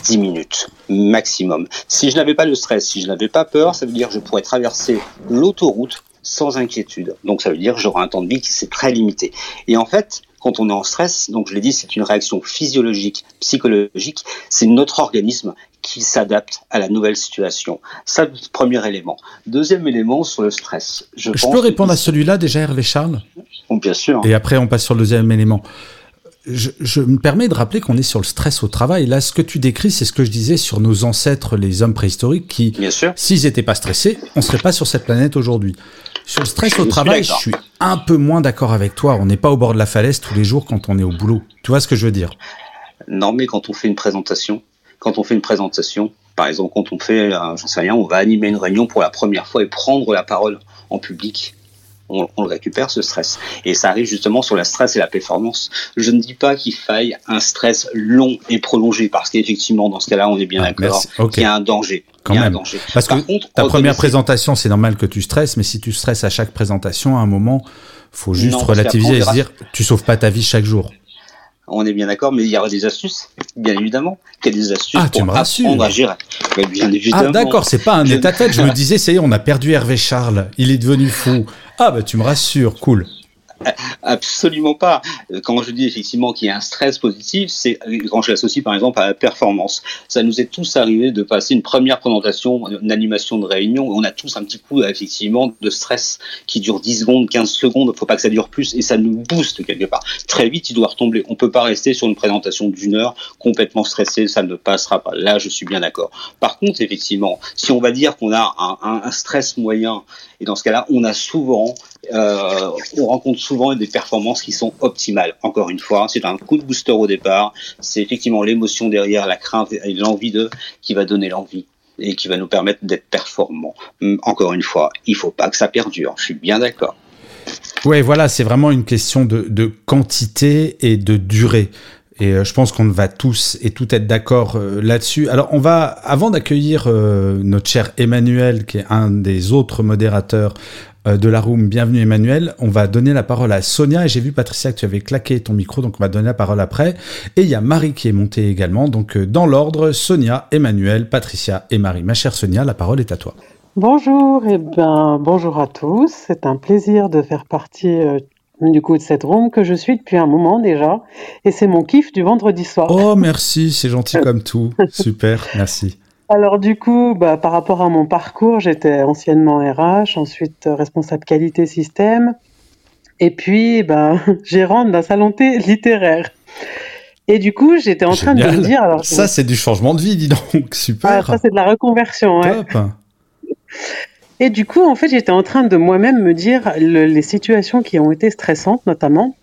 10 minutes maximum. Si je n'avais pas le stress, si je n'avais pas peur, ça veut dire que je pourrais traverser l'autoroute sans inquiétude. Donc ça veut dire que j'aurai un temps de vie qui c'est très limité. Et en fait, quand on est en stress, donc je l'ai dit, c'est une réaction physiologique, psychologique, c'est notre organisme qui s'adapte à la nouvelle situation. Ça, premier élément. Deuxième élément sur le stress. Je, peux répondre à celui-là déjà, Hervé Charles? Bien sûr. Et après, on passe sur le deuxième élément je, me permets de rappeler qu'on est sur le stress au travail. Là, ce que tu décris, c'est ce que je disais sur nos ancêtres, les hommes préhistoriques, qui, s'ils n'étaient pas stressés, on serait pas sur cette planète aujourd'hui. Sur le stress au travail, je suis un peu moins d'accord avec toi. On n'est pas au bord de la falaise tous les jours quand on est au boulot. Tu vois ce que je veux dire? Non, mais quand on fait une présentation, quand on fait une présentation, par exemple, quand on fait, euh, j'en sais rien, on va animer une réunion pour la première fois et prendre la parole en public on, le récupère ce stress. Et ça arrive justement sur la stress et la performance. Je ne dis pas qu'il faille un stress long et prolongé, parce qu'effectivement, dans ce cas-là, on est bien ah, d'accord qu'il y a un danger. Quand même. Parce que ta première présentation, c'est normal que tu stresses, mais si tu stresses à chaque présentation, à un moment, faut juste relativiser et se dire, tu sauves pas ta vie chaque jour. On est bien d'accord, mais il y aura des astuces, bien évidemment. Y a des astuces ah, pour apprendre à gérer. bien évidemment. Ah, d'accord, c'est pas un état-tête. Je me disais, ça y est, on a perdu Hervé Charles. Il est devenu fou. Ah, bah, tu me rassures, cool. Absolument pas. Quand je dis effectivement qu'il y a un stress positif, c'est quand je l'associe par exemple à la performance. Ça nous est tous arrivé de passer une première présentation, une animation de réunion, on a tous un petit coup effectivement de stress qui dure 10 secondes, 15 secondes, il faut pas que ça dure plus et ça nous booste quelque part. Très vite, il doit retomber. On peut pas rester sur une présentation d'une heure complètement stressé, ça ne passera pas. Là, je suis bien d'accord. Par contre, effectivement, si on va dire qu'on a un stress moyen et dans ce cas-là, on a souvent, euh, on rencontre souvent des performances qui sont optimales. Encore une fois, c'est un coup de booster au départ. C'est effectivement l'émotion derrière, la crainte et l'envie de qui va donner l'envie et qui va nous permettre d'être performants. Hum, encore une fois, il faut pas que ça perdure. Je suis bien d'accord. Ouais, voilà, c'est vraiment une question de, quantité et de durée. Et euh, je pense qu'on va tous et tout être d'accord euh, là-dessus. Alors, on va, avant d'accueillir notre cher Emmanuel, qui est un des autres modérateurs de la room, bienvenue Emmanuel, on va donner la parole à Sonia. Et j'ai vu, Patricia, que tu avais claqué ton micro, donc on va donner la parole après. Et il y a Marie qui est montée également. Donc, dans l'ordre, Sonia, Emmanuel, Patricia et Marie. Ma chère Sonia, la parole est à toi. Bonjour, et ben bonjour à tous. C'est un plaisir de faire partie du coup de cette room que je suis depuis un moment déjà. Et c'est mon kiff du vendredi soir. Oh, merci, c'est gentil comme tout. Super, merci. Alors du coup, bah, par rapport à mon parcours, j'étais anciennement RH, ensuite euh, responsable qualité système, et puis bah, gérante d'un salon littéraire. Et du coup, j'étais en train de me dire... Alors, ça, c'est du changement de vie, dis donc, super. Ah, ça, c'est de la reconversion, ouais. Top. Et du coup, en fait, j'étais en train de moi-même me dire les situations qui ont été stressantes, notamment.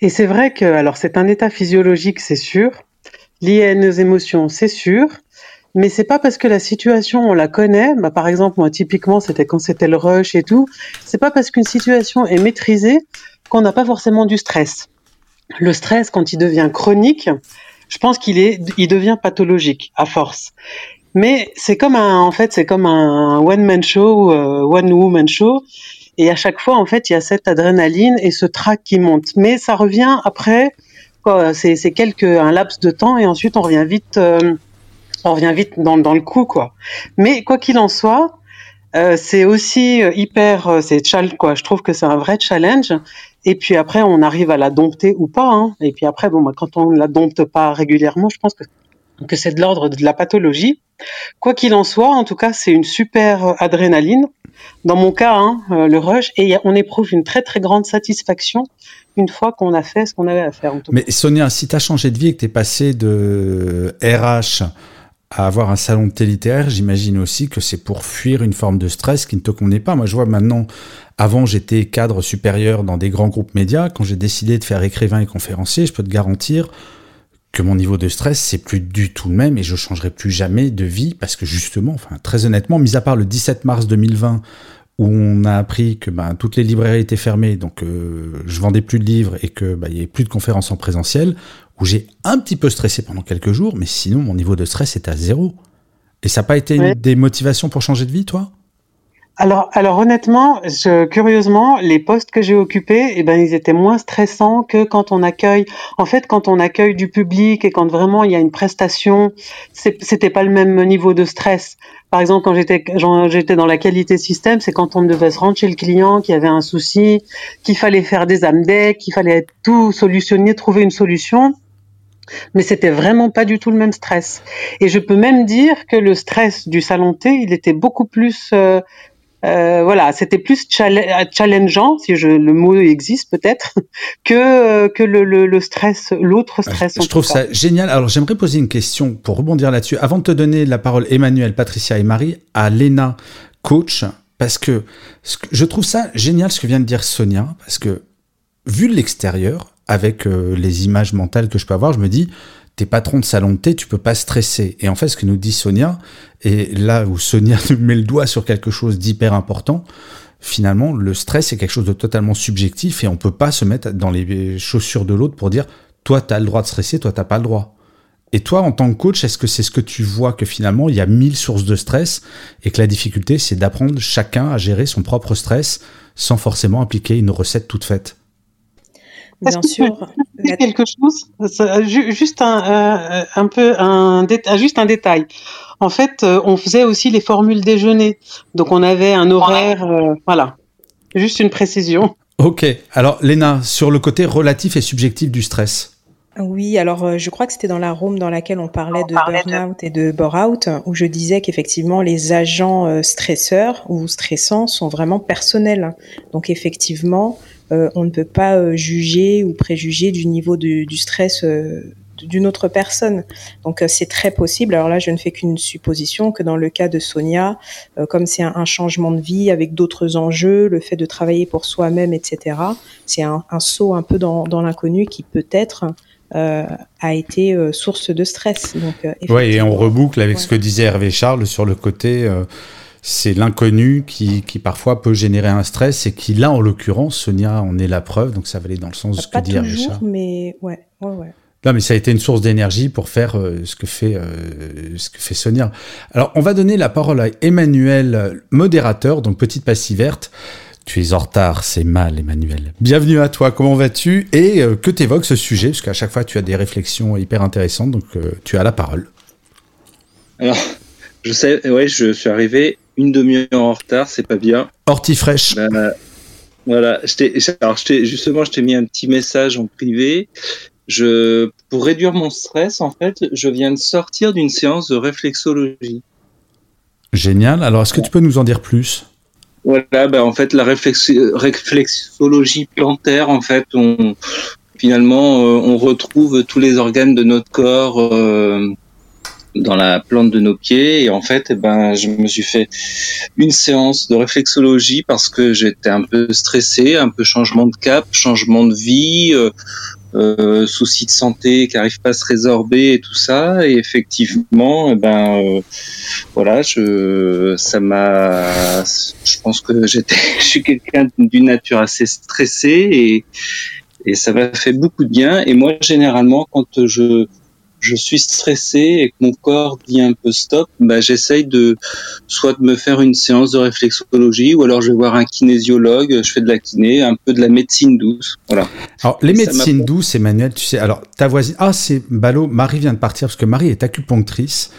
Et c'est vrai que, alors, c'est un état physiologique, c'est sûr, lié à nos émotions, c'est sûr. Mais c'est pas parce que la situation on la connaît, bah, par exemple moi typiquement c'était quand c'était le rush et tout, c'est pas parce qu'une situation est maîtrisée qu'on n'a pas forcément du stress. Le stress quand il devient chronique, je pense qu'il est, il devient pathologique à force. Mais c'est comme un, en fait, c'est comme un one man show, euh, one woman show. Et à chaque fois, en fait, il y a cette adrénaline et ce trac qui monte. Mais ça revient après, c'est quelques un laps de temps et ensuite on revient vite, euh, on revient vite dans, le coup, quoi. Mais quoi qu'il en soit, euh, c'est aussi hyper, c'est quoi. Je trouve que c'est un vrai challenge. Et puis après, on arrive à la dompter ou pas. Hein. Et puis après, bon, bah, quand on ne la dompte pas régulièrement, je pense que que c'est de l'ordre de la pathologie. Quoi qu'il en soit, en tout cas, c'est une super adrénaline. Dans mon cas, hein, euh, le rush, et on éprouve une très très grande satisfaction une fois qu'on a fait ce qu'on avait à faire. Mais Sonia, si tu as changé de vie et que tu es passé de RH à avoir un salon de thé j'imagine aussi que c'est pour fuir une forme de stress qui ne te convenait pas. Moi, je vois maintenant, avant, j'étais cadre supérieur dans des grands groupes médias. Quand j'ai décidé de faire écrivain et conférencier, je peux te garantir, que mon niveau de stress, c'est plus du tout le même et je changerai plus jamais de vie parce que justement, enfin, très honnêtement, mis à part le 17 mars 2020 où on a appris que ben, toutes les librairies étaient fermées, donc euh, je vendais plus de livres et que ben, y avait plus de conférences en présentiel, où j'ai un petit peu stressé pendant quelques jours, mais sinon mon niveau de stress est à zéro. Et ça n'a pas été une des motivations pour changer de vie, toi? Alors, alors honnêtement, je, curieusement, les postes que j'ai occupés, eh ben, ils étaient moins stressants que quand on accueille. En fait, quand on accueille du public et quand vraiment il y a une prestation, c'était pas le même niveau de stress. Par exemple, quand j'étais j'étais dans la qualité système, c'est quand on devait se rendre chez le client, qu'il y avait un souci, qu'il fallait faire des amdecs, qu'il fallait tout solutionner, trouver une solution mais c'était vraiment pas du tout le même stress. Et je peux même dire que le stress du salon T, il était beaucoup plus euh, euh, voilà, c'était plus challengeant, si je, le mot existe peut-être, que que le, le, stress, l'autre stress. je trouve ça génial. Alors j'aimerais poser une question pour rebondir là-dessus. Avant de te donner la parole, Emmanuel, Patricia et Marie, à Lena, coach. parce que je trouve ça génial ce que vient de dire Sonia, parce que vu de l'extérieur, avec euh, les images mentales que je peux avoir, je me dis, t'es patron de salon de thé, tu peux pas stresser. Et en fait, ce que nous dit Sonia, et là où Sonia met le doigt sur quelque chose d'hyper important, finalement, le stress est quelque chose de totalement subjectif et on peut pas se mettre dans les chaussures de l'autre pour dire, toi, tu as le droit de stresser, toi, t'as pas le droit. Et toi, en tant que coach, est-ce que c'est ce que tu vois que finalement, il y a mille sources de stress et que la difficulté, c'est d'apprendre chacun à gérer son propre stress sans forcément appliquer une recette toute faite? Bien sûr. quelque chose, juste un, un peu un, juste un détail. En fait, euh, on faisait aussi les formules déjeuner, donc on avait un horaire, euh, voilà. Juste une précision. Ok. Alors, Léna, sur le côté relatif et subjectif du stress. Oui, alors euh, je crois que c'était dans la room dans laquelle on parlait de burn-out et de bore-out, où je disais qu'effectivement les agents euh, stresseurs ou stressants sont vraiment personnels. Donc effectivement, euh, on ne peut pas juger ou préjuger du niveau du stress d'une autre personne. Donc c'est très possible. Alors là, je ne fais qu'une supposition que dans le cas de Sonia, comme c'est un, changement de vie avec d'autres enjeux, le fait de travailler pour soi-même, etc. C'est un, saut un peu dans, dans l'inconnu qui peut-être euh, a été euh, source de stress. Donc, euh, ouais, et on reboucle avec ce que disait Hervé Charles sur le côté, c'est l'inconnu qui, qui, parfois peut générer un stress et qui, là, en l'occurrence, Sonia en est la preuve, donc ça va aller dans le sens de ce que dit Hervé Charles. mais ouais, ouais, ouais. Non, mais ça a été une source d'énergie pour faire ce que fait ce que fait Sonia. Alors, on va donner la parole à Emmanuel, modérateur, donc petite passive verte. Tu es en retard, c'est mal, Emmanuel. Bienvenue à toi, comment vas-tu? Et euh, que t'évoques ce sujet? Parce qu'à chaque fois, tu as des réflexions hyper intéressantes, donc euh, tu as la parole. Alors, je sais, ouais, je suis arrivé une demi-heure en retard, c'est pas bien. Horti fraîche. Bah, voilà, alors justement, je t'ai mis un petit message en privé. Je, pour réduire mon stress, en fait, je viens de sortir d'une séance de réflexologie. Génial. Alors, est-ce que tu peux nous en dire plus? Voilà, ben en fait, la réflexologie plantaire, en fait, on, finalement, euh, on retrouve tous les organes de notre corps euh, dans la plante de nos pieds. Et en fait, eh ben, je me suis fait une séance de réflexologie parce que j'étais un peu stressé, un peu changement de cap, changement de vie, euh, euh, soucis de santé qui n'arrivent pas à se résorber et tout ça. Et effectivement, eh ben euh, voilà, je ça m'a, je pense que j'étais, je suis quelqu'un d'une nature assez stressée et et ça m'a fait beaucoup de bien. Et moi, généralement, quand je je suis stressé et que mon corps dit un peu stop, bah, j'essaye de soit de me faire une séance de réflexologie ou alors je vais voir un kinésiologue, je fais de la kiné, un peu de la médecine douce. Voilà. Alors, les médecines douces, Emmanuel, tu sais, alors ta voisine, ah, c'est ballot, Marie vient de partir parce que Marie est acupunctrice.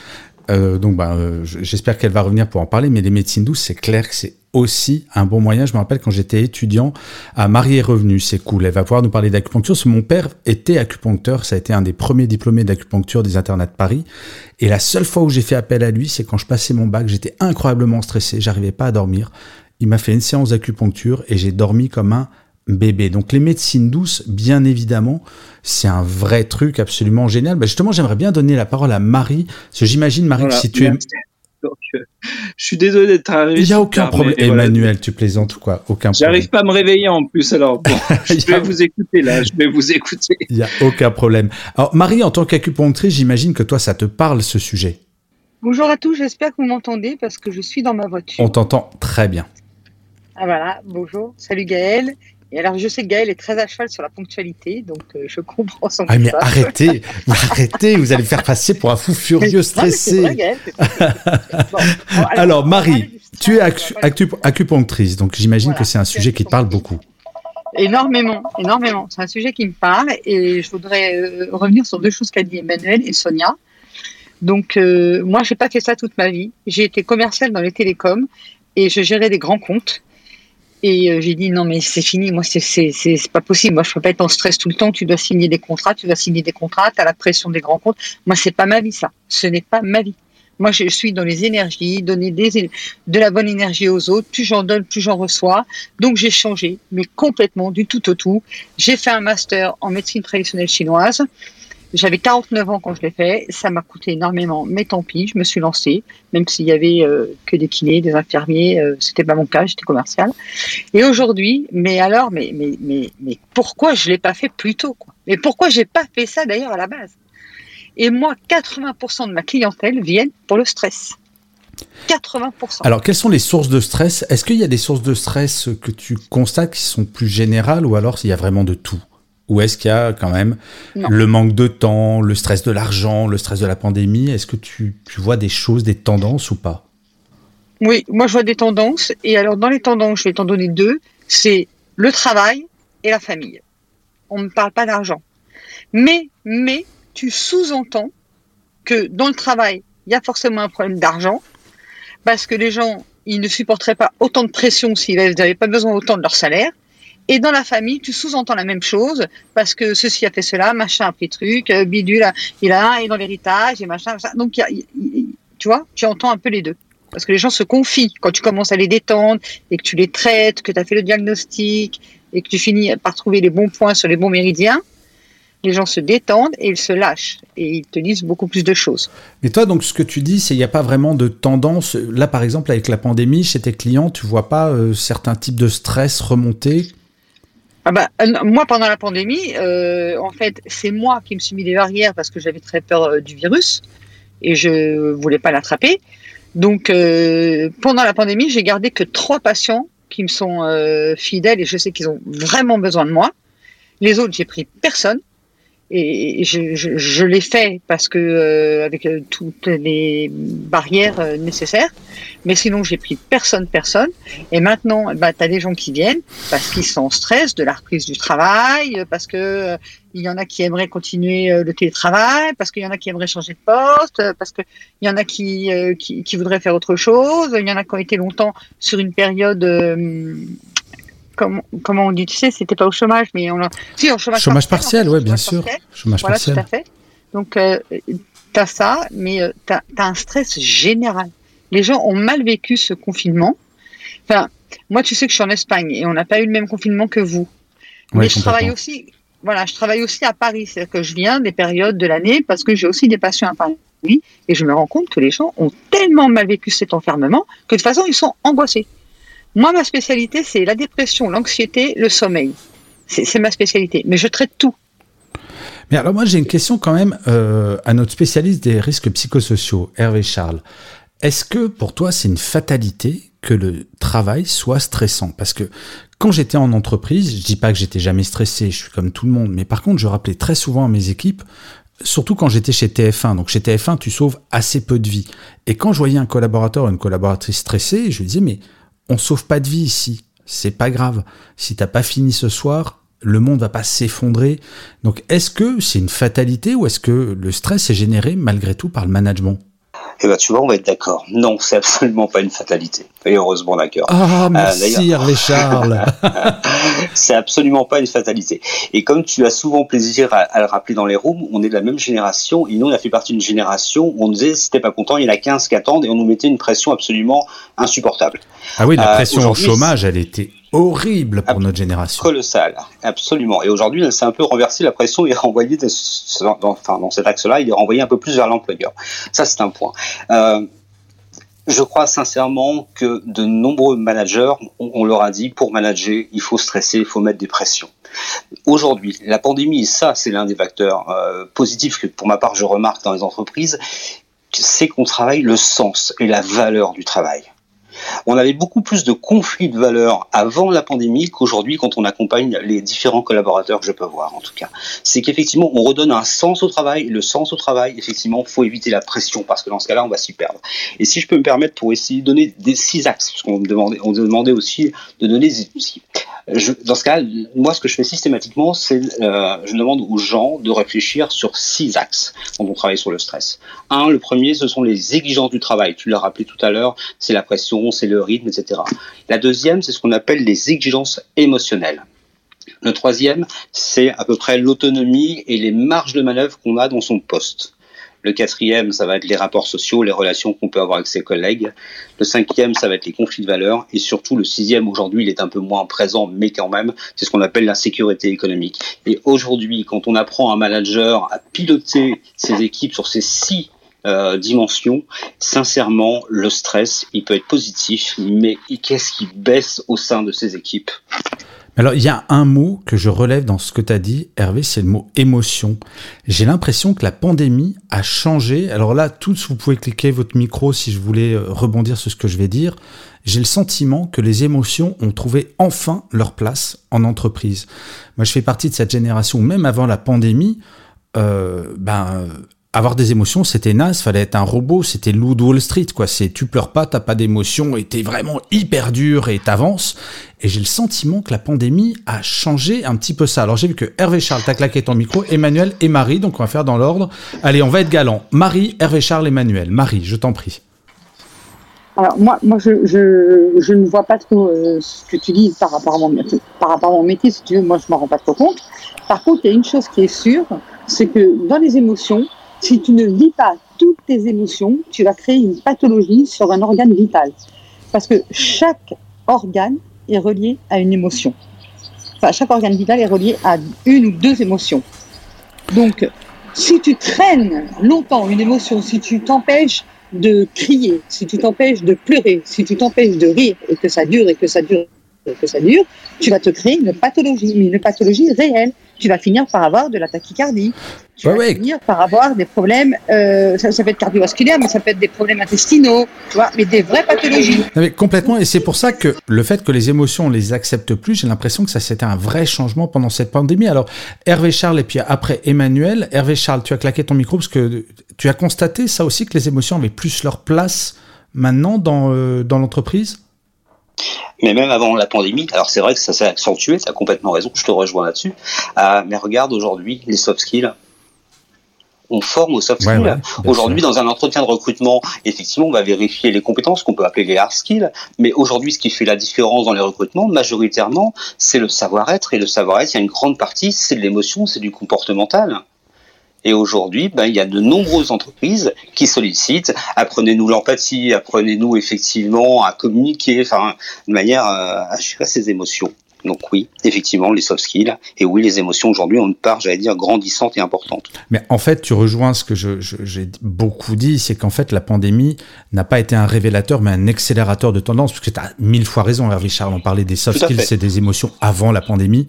Euh, donc, bah, euh, j'espère qu'elle va revenir pour en parler, mais les médecines douces, c'est clair que c'est aussi un bon moyen. Je me rappelle quand j'étais étudiant à Marie est revenue, c'est cool. Elle va pouvoir nous parler d'acupuncture. mon père était acupuncteur, ça a été un des premiers diplômés d'acupuncture des internats de Paris. Et la seule fois où j'ai fait appel à lui, c'est quand je passais mon bac, j'étais incroyablement stressé, j'arrivais pas à dormir. Il m'a fait une séance d'acupuncture et j'ai dormi comme un bébé. Donc les médecines douces, bien évidemment, c'est un vrai truc absolument génial. Bah, justement, j'aimerais bien donner la parole à Marie, parce que j'imagine, Marie, que si tu es je suis désolé d'être arrivé. Il n'y a aucun problème. Emmanuel, tu plaisantes ou quoi? Aucun problème. J'arrive pas à me réveiller en plus, alors je vais vous écouter là, je vais vous écouter. Il n'y a aucun problème. Alors, Marie, en tant qu'acupunctrice, j'imagine que toi, ça te parle ce sujet. Bonjour à tous, j'espère que vous m'entendez parce que je suis dans ma voiture. On t'entend très bien. Ah voilà, bonjour, salut Gaël. Et alors, je sais que Gaël est très à cheval sur la ponctualité, donc euh, je comprends son Ah, mais arrêtez, arrêtez, vous allez faire passer pour un fou furieux stressé. alors, Marie, tu es acupunctrice, donc j'imagine que c'est un sujet qui te parle beaucoup. Énormément, énormément. C'est un sujet qui me parle et je voudrais euh, revenir sur deux choses qu'a dit Emmanuel et Sonia. Donc, euh, moi, j'ai pas fait ça toute ma vie. J'ai été commerciale dans les télécoms et je gérais des grands comptes. Et euh, j'ai dit non mais c'est fini, moi c'est pas possible, moi je peux pas être en stress tout le temps. Tu dois signer des contrats, tu dois signer des contrats, tu as la pression des grands comptes. Moi c'est pas ma vie ça, ce n'est pas ma vie. Moi je suis dans les énergies, donner des, de la bonne énergie aux autres. Plus j'en donne, plus j'en reçois. Donc j'ai changé, mais complètement du tout au tout. J'ai fait un master en médecine traditionnelle chinoise. J'avais 49 ans quand je l'ai fait. Ça m'a coûté énormément, mais tant pis, je me suis lancée, même s'il y avait euh, que des kinés, des infirmiers. Euh, c'était pas mon cas, j'étais commercial. Et aujourd'hui, mais alors, mais, mais, mais, mais pourquoi je l'ai pas fait plus tôt Mais pourquoi j'ai pas fait ça d'ailleurs à la base? Et moi, 80% de ma clientèle viennent pour le stress. 80%. Alors, quelles sont les sources de stress? Est-ce qu'il y a des sources de stress que tu constates qui sont plus générales ou alors il y a vraiment de tout? Ou est-ce qu'il y a quand même le manque de temps, le stress de l'argent, le stress de la pandémie? Est-ce que tu, vois des choses, des tendances ou pas? Oui, moi je vois des tendances. Et alors dans les tendances, je vais t'en donner deux. C'est le travail et la famille. On ne parle pas d'argent. Mais, mais, tu sous-entends que dans le travail, il y a forcément un problème d'argent parce que les gens, ils ne supporteraient pas autant de pression s'ils n'avaient pas besoin autant de leur salaire. Et dans la famille, tu sous-entends la même chose parce que ceci a fait cela, machin a pris truc, euh, bidule, il a et dans l'héritage, et machin, machin. Donc, tu vois, tu entends un peu les deux. Parce que les gens se confient quand tu commences à les détendre et que tu les traites, que tu as fait le diagnostic et que tu finis par trouver les bons points sur les bons méridiens. Les gens se détendent et ils se lâchent et ils te disent beaucoup plus de choses. Mais toi, donc, ce que tu dis, c'est qu'il n'y a pas vraiment de tendance. Là, par exemple, avec la pandémie, chez tes clients, tu vois pas euh, certains types de stress remonter? Ah bah, euh, moi, pendant la pandémie, euh, en fait, c'est moi qui me suis mis des barrières parce que j'avais très peur euh, du virus et je voulais pas l'attraper. Donc, pendant la pandémie, j'ai gardé que trois patients qui me sont fidèles et je sais qu'ils ont vraiment besoin de moi. Les autres, j'ai pris personne et je, je, je l'ai fait parce que euh, avec euh, toutes les barrières euh, nécessaires. Mais sinon j'ai pris personne personne. Et maintenant bah tu as des gens qui viennent parce qu'ils sont en stress de la reprise du travail parce que il y en a qui aimeraient continuer le télétravail parce qu'il y en a qui aimeraient changer de poste parce que il y en a qui, qui, qui voudraient faire autre chose. Il y en a qui ont été longtemps sur une période comment, on dit, tu sais, c'était pas au chômage, mais on a, si, au chômage, chômage partiel, oui, bien sûr. Chômage voilà, partiel. Tout à fait. Donc, euh, tu as ça, mais euh, tu as, un stress général. Les gens ont mal vécu ce confinement. Enfin, moi, tu sais que je suis en Espagne et on n'a pas eu le même confinement que vous. mais je travaille aussi, voilà, je travaille aussi à Paris. C'est-à-dire que je viens des périodes de l'année parce que j'ai aussi des patients à Paris. Et je me rends compte que les gens ont tellement mal vécu cet enfermement que de toute façon, ils sont angoissés. Moi, ma spécialité, c'est la dépression, l'anxiété, le sommeil. C'est ma spécialité. Mais je traite tout. Mais alors moi, j'ai une question quand même euh, à notre spécialiste des risques psychosociaux, Hervé Charles. Est-ce que pour toi, c'est une fatalité que le travail soit stressant? Parce que quand j'étais en entreprise, je dis pas que j'étais jamais stressé, je suis comme tout le monde, mais par contre, je rappelais très souvent à mes équipes, surtout quand j'étais chez TF1. Donc chez TF1, tu sauves assez peu de vie. Et quand je voyais un collaborateur ou une collaboratrice stressée, je lui disais, mais on sauve pas de vie ici. C'est pas grave. Si t'as pas fini ce soir, le monde va pas s'effondrer. Donc, est-ce que c'est une fatalité ou est-ce que le stress est généré malgré tout par le management? Eh ben, tu vois, on va être d'accord. Non, c'est absolument pas une fatalité. Et heureusement d'accord. Ah, merci Hervé Charles. c'est absolument pas une fatalité. Et comme tu as souvent plaisir à, le rappeler dans les rooms, on est de la même génération. Et nous, on a fait partie d'une génération où on disait, si t'es pas content, il y en a 15 qui attendent et on nous mettait une pression absolument insupportable. Ah oui, la euh, pression au chômage, elle était horrible pour notre génération. Colossal, absolument. Et aujourd'hui, c'est un peu renversé, la pression est renvoyée, dans, enfin, dans cet axe-là, il est renvoyé un peu plus vers l'employeur. Ça, c'est un point. Euh, je crois sincèrement que de nombreux managers, on, leur a dit, pour manager, il faut stresser, il faut mettre des pressions. Aujourd'hui, la pandémie, ça, c'est l'un des facteurs euh, positifs que, pour ma part, je remarque dans les entreprises, c'est qu'on travaille le sens et la valeur du travail. On avait beaucoup plus de conflits de valeurs avant la pandémie qu'aujourd'hui quand on accompagne les différents collaborateurs que je peux voir en tout cas. C'est qu'effectivement on redonne un sens au travail. Le sens au travail, effectivement, faut éviter la pression parce que dans ce cas-là on va s'y perdre. Et si je peux me permettre pour essayer de donner des six axes, parce qu'on me demandait, on demandait aussi de donner des outils. Dans ce cas, moi, ce que je fais systématiquement, c'est euh, je demande aux gens de réfléchir sur six axes quand on travaille sur le stress. Un, le premier, ce sont les exigences du travail. Tu l'as rappelé tout à l'heure, c'est la pression, c'est le rythme, etc. La deuxième, c'est ce qu'on appelle les exigences émotionnelles. Le troisième, c'est à peu près l'autonomie et les marges de manœuvre qu'on a dans son poste. Le quatrième, ça va être les rapports sociaux, les relations qu'on peut avoir avec ses collègues. Le cinquième, ça va être les conflits de valeurs. Et surtout, le sixième, aujourd'hui, il est un peu moins présent, mais quand même, c'est ce qu'on appelle la sécurité économique. Et aujourd'hui, quand on apprend un manager à piloter ses équipes sur ces six euh, dimensions, sincèrement, le stress, il peut être positif, mais qu'est-ce qui baisse au sein de ces équipes? Alors, il y a un mot que je relève dans ce que tu as dit, Hervé, c'est le mot émotion. J'ai l'impression que la pandémie a changé. Alors là, tous, vous pouvez cliquer votre micro si je voulais euh, rebondir sur ce que je vais dire. J'ai le sentiment que les émotions ont trouvé enfin leur place en entreprise. Moi, je fais partie de cette génération, même avant la pandémie, euh, ben, avoir des émotions, c'était naze, fallait être un robot, c'était loup de Wall Street, quoi. C'est tu pleures pas, t'as pas d'émotions, et t'es vraiment hyper dur et t'avances. Et j'ai le sentiment que la pandémie a changé un petit peu ça. Alors j'ai vu que Hervé Charles, t'as claqué ton micro, Emmanuel et Marie, donc on va faire dans l'ordre. Allez, on va être galant. Marie, Hervé Charles, Emmanuel. Marie, je t'en prie. Alors moi, moi je, je, ne vois pas trop euh, ce que tu dis par rapport à mon métier. Par rapport à mon métier, si tu veux, moi je m'en rends pas trop compte. Par contre, il y a une chose qui est sûre, c'est que dans les émotions, si tu ne vis pas toutes tes émotions, tu vas créer une pathologie sur un organe vital. Parce que chaque organe est relié à une émotion. Enfin, chaque organe vital est relié à une ou deux émotions. Donc, si tu traînes longtemps une émotion, si tu t'empêches de crier, si tu t'empêches de pleurer, si tu t'empêches de rire et que ça dure et que ça dure et que ça dure, tu vas te créer une pathologie, mais une pathologie réelle tu vas finir par avoir de la tachycardie. Tu vas finir par avoir des problèmes, euh, ça, peut être cardiovasculaire, mais ça peut être des problèmes intestinaux, tu vois, mais des vraies pathologies. mais complètement, et c'est pour ça que le fait que les émotions, on les accepte plus, j'ai l'impression que ça c'était un vrai changement pendant cette pandémie. Alors, Hervé Charles et puis après Emmanuel, Hervé Charles, tu as claqué ton micro parce que tu as constaté ça aussi que les émotions avaient plus leur place maintenant dans, euh, dans l'entreprise? Mais même avant la pandémie, alors c'est vrai que ça s'est accentué, tu as complètement raison, je te rejoins là-dessus. Euh, mais regarde aujourd'hui les soft skills. On forme aux soft skills. aujourd'hui, dans un entretien de recrutement, effectivement, on va vérifier les compétences qu'on peut appeler les hard skills. Mais aujourd'hui, ce qui fait la différence dans les recrutements, majoritairement, c'est le savoir-être. Et le savoir-être, il y a une grande partie, c'est de l'émotion, c'est du comportemental. Et aujourd'hui, ben, il y a de nombreuses entreprises qui sollicitent apprenez-nous l'empathie, apprenez-nous effectivement à communiquer, enfin, de manière euh, à gérer ses émotions. Donc oui, effectivement, les soft skills, et oui, les émotions aujourd'hui ont une part, j'allais dire, grandissante et importante. Mais en fait, tu rejoins ce que j'ai beaucoup dit, c'est qu'en fait, la pandémie n'a pas été un révélateur, mais un accélérateur de tendance, parce que tu as mille fois raison, Hervé Charles, on parlait des soft skills, c'est des émotions avant la pandémie.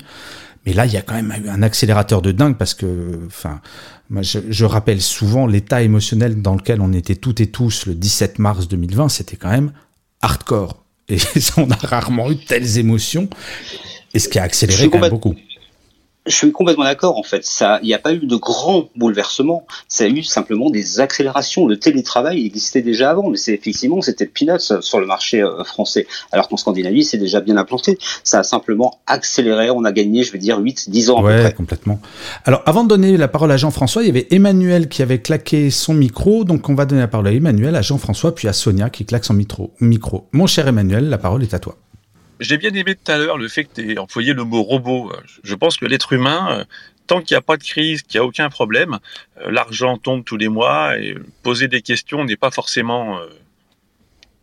Mais là, il y a quand même eu un accélérateur de dingue parce que, enfin, moi, je, rappelle souvent l'état émotionnel dans lequel on était toutes et tous le 17 mars 2020, c'était quand même hardcore. Et on a rarement eu telles émotions. Et ce qui a accéléré quand même beaucoup. Je suis complètement d'accord. En fait, ça, il n'y a pas eu de grands bouleversements. Ça a eu simplement des accélérations. Le télétravail existait déjà avant, mais c'est effectivement c'était peanuts sur le marché euh, français. Alors qu'en Scandinavie, c'est déjà bien implanté. Ça a simplement accéléré. On a gagné, je vais dire, 8, 10 ans. Ouais, à complètement. Alors, avant de donner la parole à Jean-François, il y avait Emmanuel qui avait claqué son micro. Donc, on va donner la parole à Emmanuel, à Jean-François, puis à Sonia qui claque son micro. micro. Mon cher Emmanuel, la parole est à toi. J'ai bien aimé tout à l'heure le fait que tu aies employé le mot robot. Je pense que l'être humain, euh, tant qu'il n'y a pas de crise, qu'il n'y a aucun problème, euh, l'argent tombe tous les mois et poser des questions n'est pas forcément euh,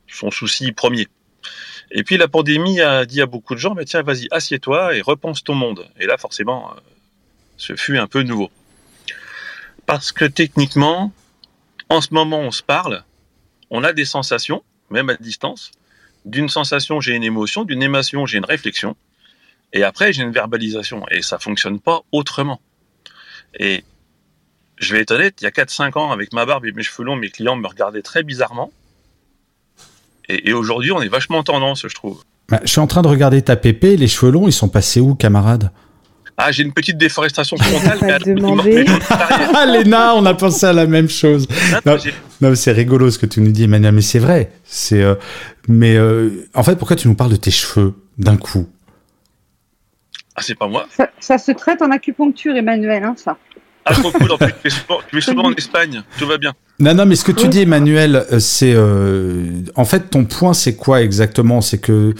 son souci premier. Et puis la pandémie a dit à beaucoup de gens, bah, tiens, vas-y, assieds-toi et repense ton monde. Et là, forcément, ce fut un peu nouveau. Parce que techniquement, en ce moment, on se parle, on a des sensations, même à distance, d'une sensation, j'ai une émotion, d'une émotion, j'ai une réflexion, et après, j'ai une verbalisation, et ça fonctionne pas autrement. Et je vais être honnête, il y a 4-5 ans, avec ma barbe et mes cheveux longs, mes clients me regardaient très bizarrement. Et, aujourd'hui, on est vachement tendance, je trouve. Bah, je suis en train de regarder ta pépé, les cheveux longs, ils sont passés où, camarade ah, j'ai une petite déforestation frontale. mais ah, Léna, on a pensé à la même chose. Non, c'est rigolo ce que tu nous dis, Emmanuel, mais c'est vrai. C'est, euh, mais euh, en fait, pourquoi tu nous parles de tes cheveux d'un coup? Ah, c'est pas moi. Ça, se traite en acupuncture, Emmanuel, hein, ça. Ah, trop cool. En plus, tu es souvent, en Espagne. Tout va bien. Non, non, mais ce que tu dis, Emmanuel, euh, c'est en fait ton point, c'est quoi exactement? C'est que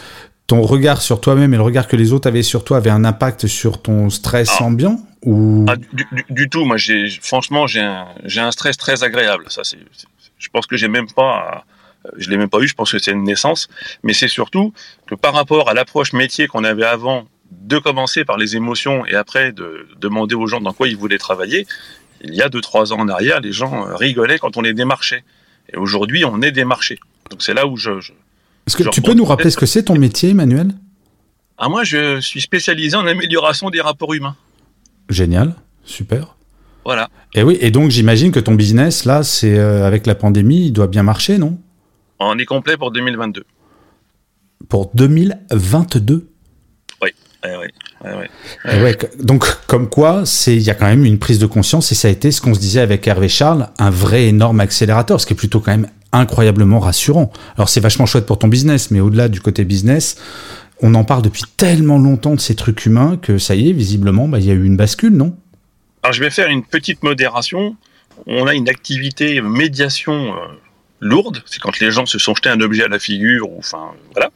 ton regard sur toi-même et le regard que les autres avaient sur toi avait un impact sur ton stress Ah. ambiant ou Ah, du, du- du tout. Moi, j'ai, franchement, j'ai un, j'ai un stress très agréable. Ça, c'est, c'est- je pense que j'ai même pas, je l'ai même pas eu. Je pense que c'est une naissance. Mais c'est surtout que par rapport à l'approche métier qu'on avait avant, de commencer par les émotions et après de demander aux gens dans quoi ils voulaient travailler. Il y a deux trois ans en arrière, les gens euh, rigolaient quand on les démarchait. Et aujourd'hui, on est démarché. Donc c'est là où je. je- Est-ce que tu peux nous rappeler ce que c'est ton métier, Emmanuel? Ah, moi, je suis spécialisé en amélioration des rapports humains. Génial, super. Voilà. Et oui, et donc j'imagine que ton business, là, c'est euh, avec la pandémie, il doit bien marcher, non? On est complet pour 2022. Pour 2022 Oui. Ouais, ouais. Et ouais, que- donc, comme quoi, il y a quand même une prise de conscience et ça a été ce qu'on se disait avec Hervé Charles, un vrai énorme accélérateur, ce qui est plutôt quand même incroyablement rassurant. Alors, c'est vachement chouette pour ton business, mais au-delà du côté business, on en parle depuis tellement longtemps de ces trucs humains que ça y est, visiblement, bah, il y a eu une bascule, non? Alors, je vais faire une petite modération. On a une activité médiation euh, lourde, c'est quand les gens se sont jetés un objet à la figure, ou enfin, voilà.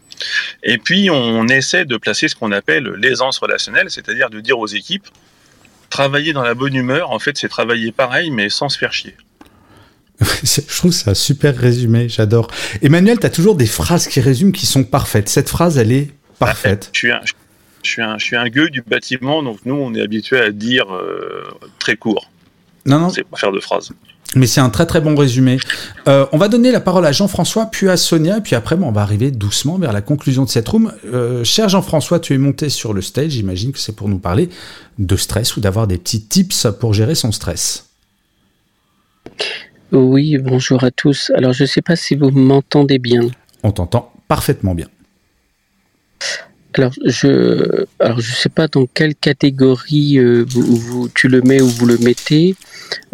Et puis, on essaie de placer ce qu'on appelle l'aisance relationnelle, c'est-à-dire de dire aux équipes, travailler dans la bonne humeur, en fait, c'est travailler pareil, mais sans se faire chier. Je trouve un super résumé, j'adore. Emmanuel, tu as toujours des phrases qui résument qui sont parfaites. Cette phrase, elle est parfaite. Je suis un, je suis un, je suis un gueux du bâtiment, donc nous, on est habitué à dire euh, très court. Non, non, C'est pas faire de phrases. Mais c'est un très très bon résumé. Euh, on va donner la parole à Jean-François, puis à Sonia, puis après bon, on va arriver doucement vers la conclusion de cette room. Euh, cher Jean-François, tu es monté sur le stage, j'imagine que c'est pour nous parler de stress ou d'avoir des petits tips pour gérer son stress. Oui, bonjour à tous. Alors, je ne sais pas si vous m'entendez bien. On t'entend parfaitement bien. Alors, je alors je sais pas dans quelle catégorie euh, vous, vous- tu le mets ou vous le mettez,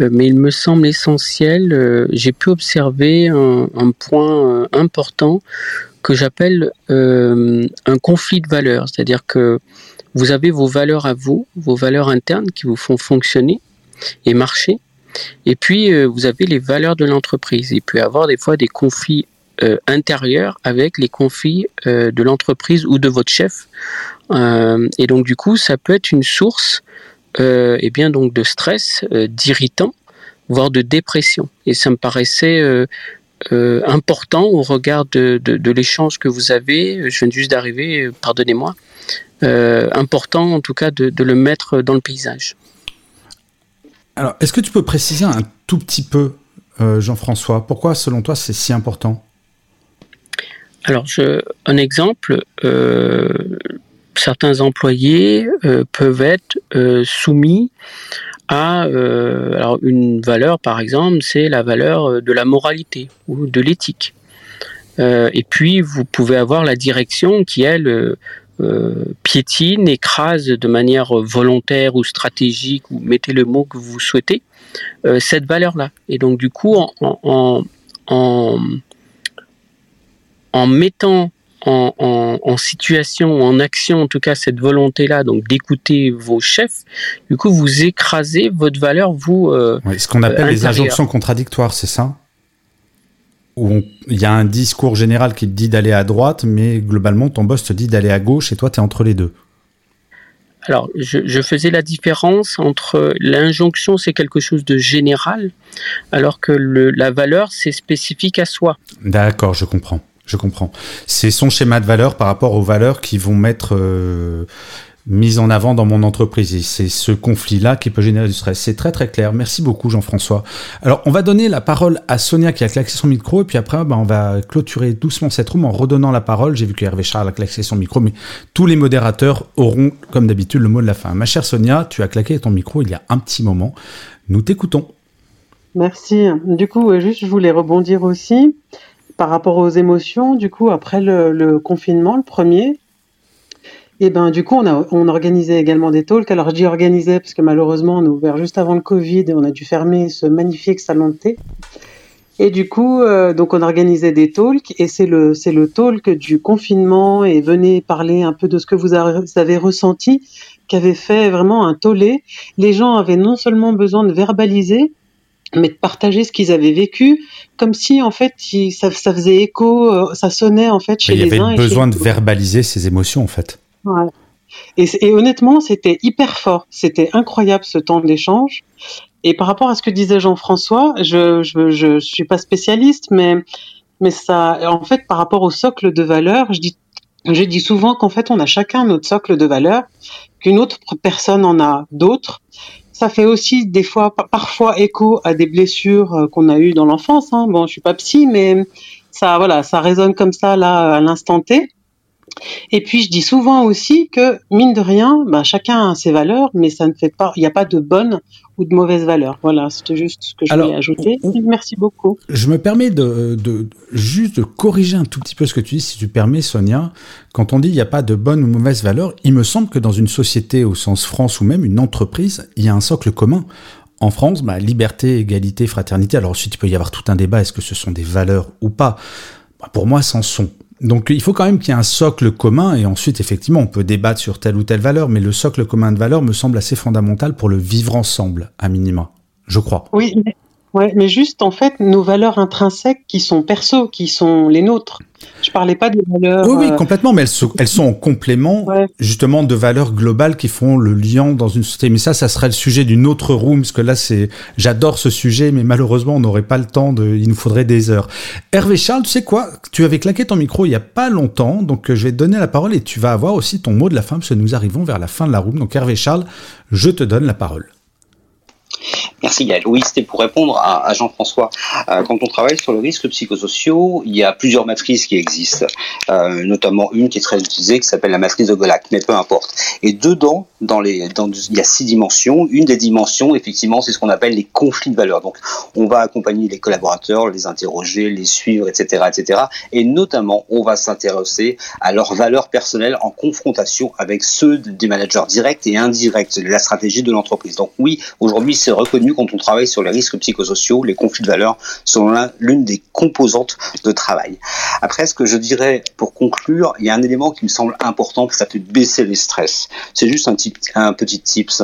euh, mais il me semble essentiel. euh, J'ai pu observer un, un point important que j'appelle un conflit de valeurs, c'est-à-dire que vous avez vos valeurs à vous, vos valeurs internes qui vous font fonctionner et marcher, et puis euh, vous avez les valeurs de l'entreprise. Il peut y avoir des fois des conflits euh, intérieur avec les conflits euh, de l'entreprise ou de votre chef. Et donc du coup, ça peut être une source eh bien donc de stress, d'irritant, voire de dépression. Et ça me paraissait important au regard de, l'échange que vous avez. Je viens juste d'arriver, pardonnez-moi. Important en tout cas de le mettre dans le paysage. Alors, est-ce que tu peux préciser un tout petit peu, euh, Jean-François, pourquoi selon toi c'est si important? Alors, un exemple, euh, certains employés euh, peuvent être soumis à alors une valeur, par exemple, c'est la valeur de la moralité ou de l'éthique. Et puis, vous pouvez avoir la direction qui, elle, piétine, écrase de manière volontaire ou stratégique, ou mettez le mot que vous souhaitez, euh, cette valeur-là. Et donc, du coup, en, en, en, en mettant en, en, en, situation, en action, en tout cas cette volonté-là, donc d'écouter vos chefs, du coup vous écrasez votre valeur, vous. Euh, oui, ce qu'on appelle euh, les injonctions contradictoires, c'est ça? Où il y a un discours général qui te dit d'aller à droite, mais globalement ton boss te dit d'aller à gauche et toi tu es entre les deux. Alors, je, je, faisais la différence entre l'injonction, c'est quelque chose de général, alors que le, la valeur, c'est spécifique à soi. D'accord, je comprends. Je comprends. C'est son schéma de valeur par rapport aux valeurs qui vont mettre euh, mises en avant dans mon entreprise. Et c'est ce conflit-là qui peut générer du stress. C'est très très clair. Merci beaucoup Jean-François. Alors on va donner la parole à Sonia qui a claqué son micro et puis après ben, on va clôturer doucement cette room en redonnant la parole. J'ai vu que Hervé Charles a claqué son micro, mais tous les modérateurs auront comme d'habitude le mot de la fin. Ma chère Sonia, tu as claqué ton micro il y a un petit moment. Nous t'écoutons. Merci. Du coup, juste je voulais rebondir aussi par rapport aux émotions, du coup, après le confinement, le premier, et ben du coup, on, a, on organisait également des talks. Alors, je dis organisait parce que malheureusement, on a ouvert juste avant le Covid et on a dû fermer ce magnifique salon de thé. Et du coup, euh, donc on organisait des talks et c'est le c'est le talk du confinement et venez parler un peu de ce que vous avez ressenti qui avait fait vraiment un tollé. Les gens avaient non seulement besoin de verbaliser, mais de partager ce qu'ils avaient vécu, comme si en fait ça, faisait écho, euh, ça sonnait en fait chez les uns. Il y avait besoin de verbaliser ses émotions en fait. Et, honnêtement, c'était hyper fort. C'était incroyable ce temps d'échange. Et par rapport à ce que disait Jean-François, je, je, suis pas spécialiste, mais ça, en fait, par rapport au socle de valeurs, je dis souvent qu'en fait, on a chacun notre socle de valeurs, qu'une autre personne en a d'autres. Ça fait aussi des fois, parfois écho à des blessures euh, qu'on a eues dans l'enfance. Hein. Bon, je suis pas psy, mais ça, voilà, ça résonne comme ça là à l'instant T. Et puis je dis souvent aussi que mine de rien, bah, chacun a ses valeurs, mais ça ne fait pas, il n'y a pas de bonne ou de mauvaise valeur. Voilà, c'était juste ce que je voulais ajouter. Merci beaucoup. Je me permets de, de, juste de corriger un tout petit peu ce que tu dis, si tu permets, Sonia. Quand on dit il n'y a pas de bonne ou mauvaise valeur, il me semble que dans une société au sens France ou même une entreprise, il y a un socle commun. En France, bah, liberté, égalité, fraternité. Alors ensuite, il peut y avoir tout un débat. Est-ce que ce sont des valeurs ou pas? Bah, Pour moi, c'en sont. Donc il faut quand même qu'il y ait un socle commun et ensuite effectivement on peut débattre sur telle ou telle valeur, mais le socle commun de valeur me semble assez fondamental pour le vivre ensemble, à minima, je crois. Oui, Ouais, mais juste en fait nos valeurs intrinsèques qui sont perso, qui sont les nôtres. Je parlais pas des valeurs. Oui, oui, euh, complètement, mais elles, elles sont en complément justement de valeurs globales qui font le lien dans une société. Mais ça, ça serait le sujet d'une autre room, parce que là, c'est, j'adore ce sujet, mais malheureusement, on n'aurait pas le temps de, il nous faudrait des heures. Hervé Charles, tu sais quoi? Tu avais claqué ton micro il y a pas longtemps, donc euh, je vais te donner la parole et tu vas avoir aussi ton mot de la fin, parce que nous arrivons vers la fin de la room. Donc Hervé Charles, je te donne la parole. Merci Gaël. Oui, c'était pour répondre à, Jean-François. Euh, quand on travaille sur le risque psychosociaux, il y a plusieurs matrices qui existent, euh, notamment une qui est très utilisée qui s'appelle la matrice de Golac, mais peu importe. Et dedans, dans les, il y a six dimensions. Une des dimensions, effectivement, c'est ce qu'on appelle les conflits de valeurs. Donc, on va accompagner les collaborateurs, les interroger, les suivre, etc., etc. Et notamment, on va s'intéresser à leurs valeurs personnelles en confrontation avec ceux des managers directs et indirects, la stratégie de l'entreprise. Donc oui, aujourd'hui, c'est reconnu quand on travaille sur les risques psychosociaux, les conflits de valeurs sont l'une des composantes de travail. Après, ce que je dirais pour conclure, il y a un élément qui me semble important, ça fait baisser les stress. C'est juste un, petit, un petit tips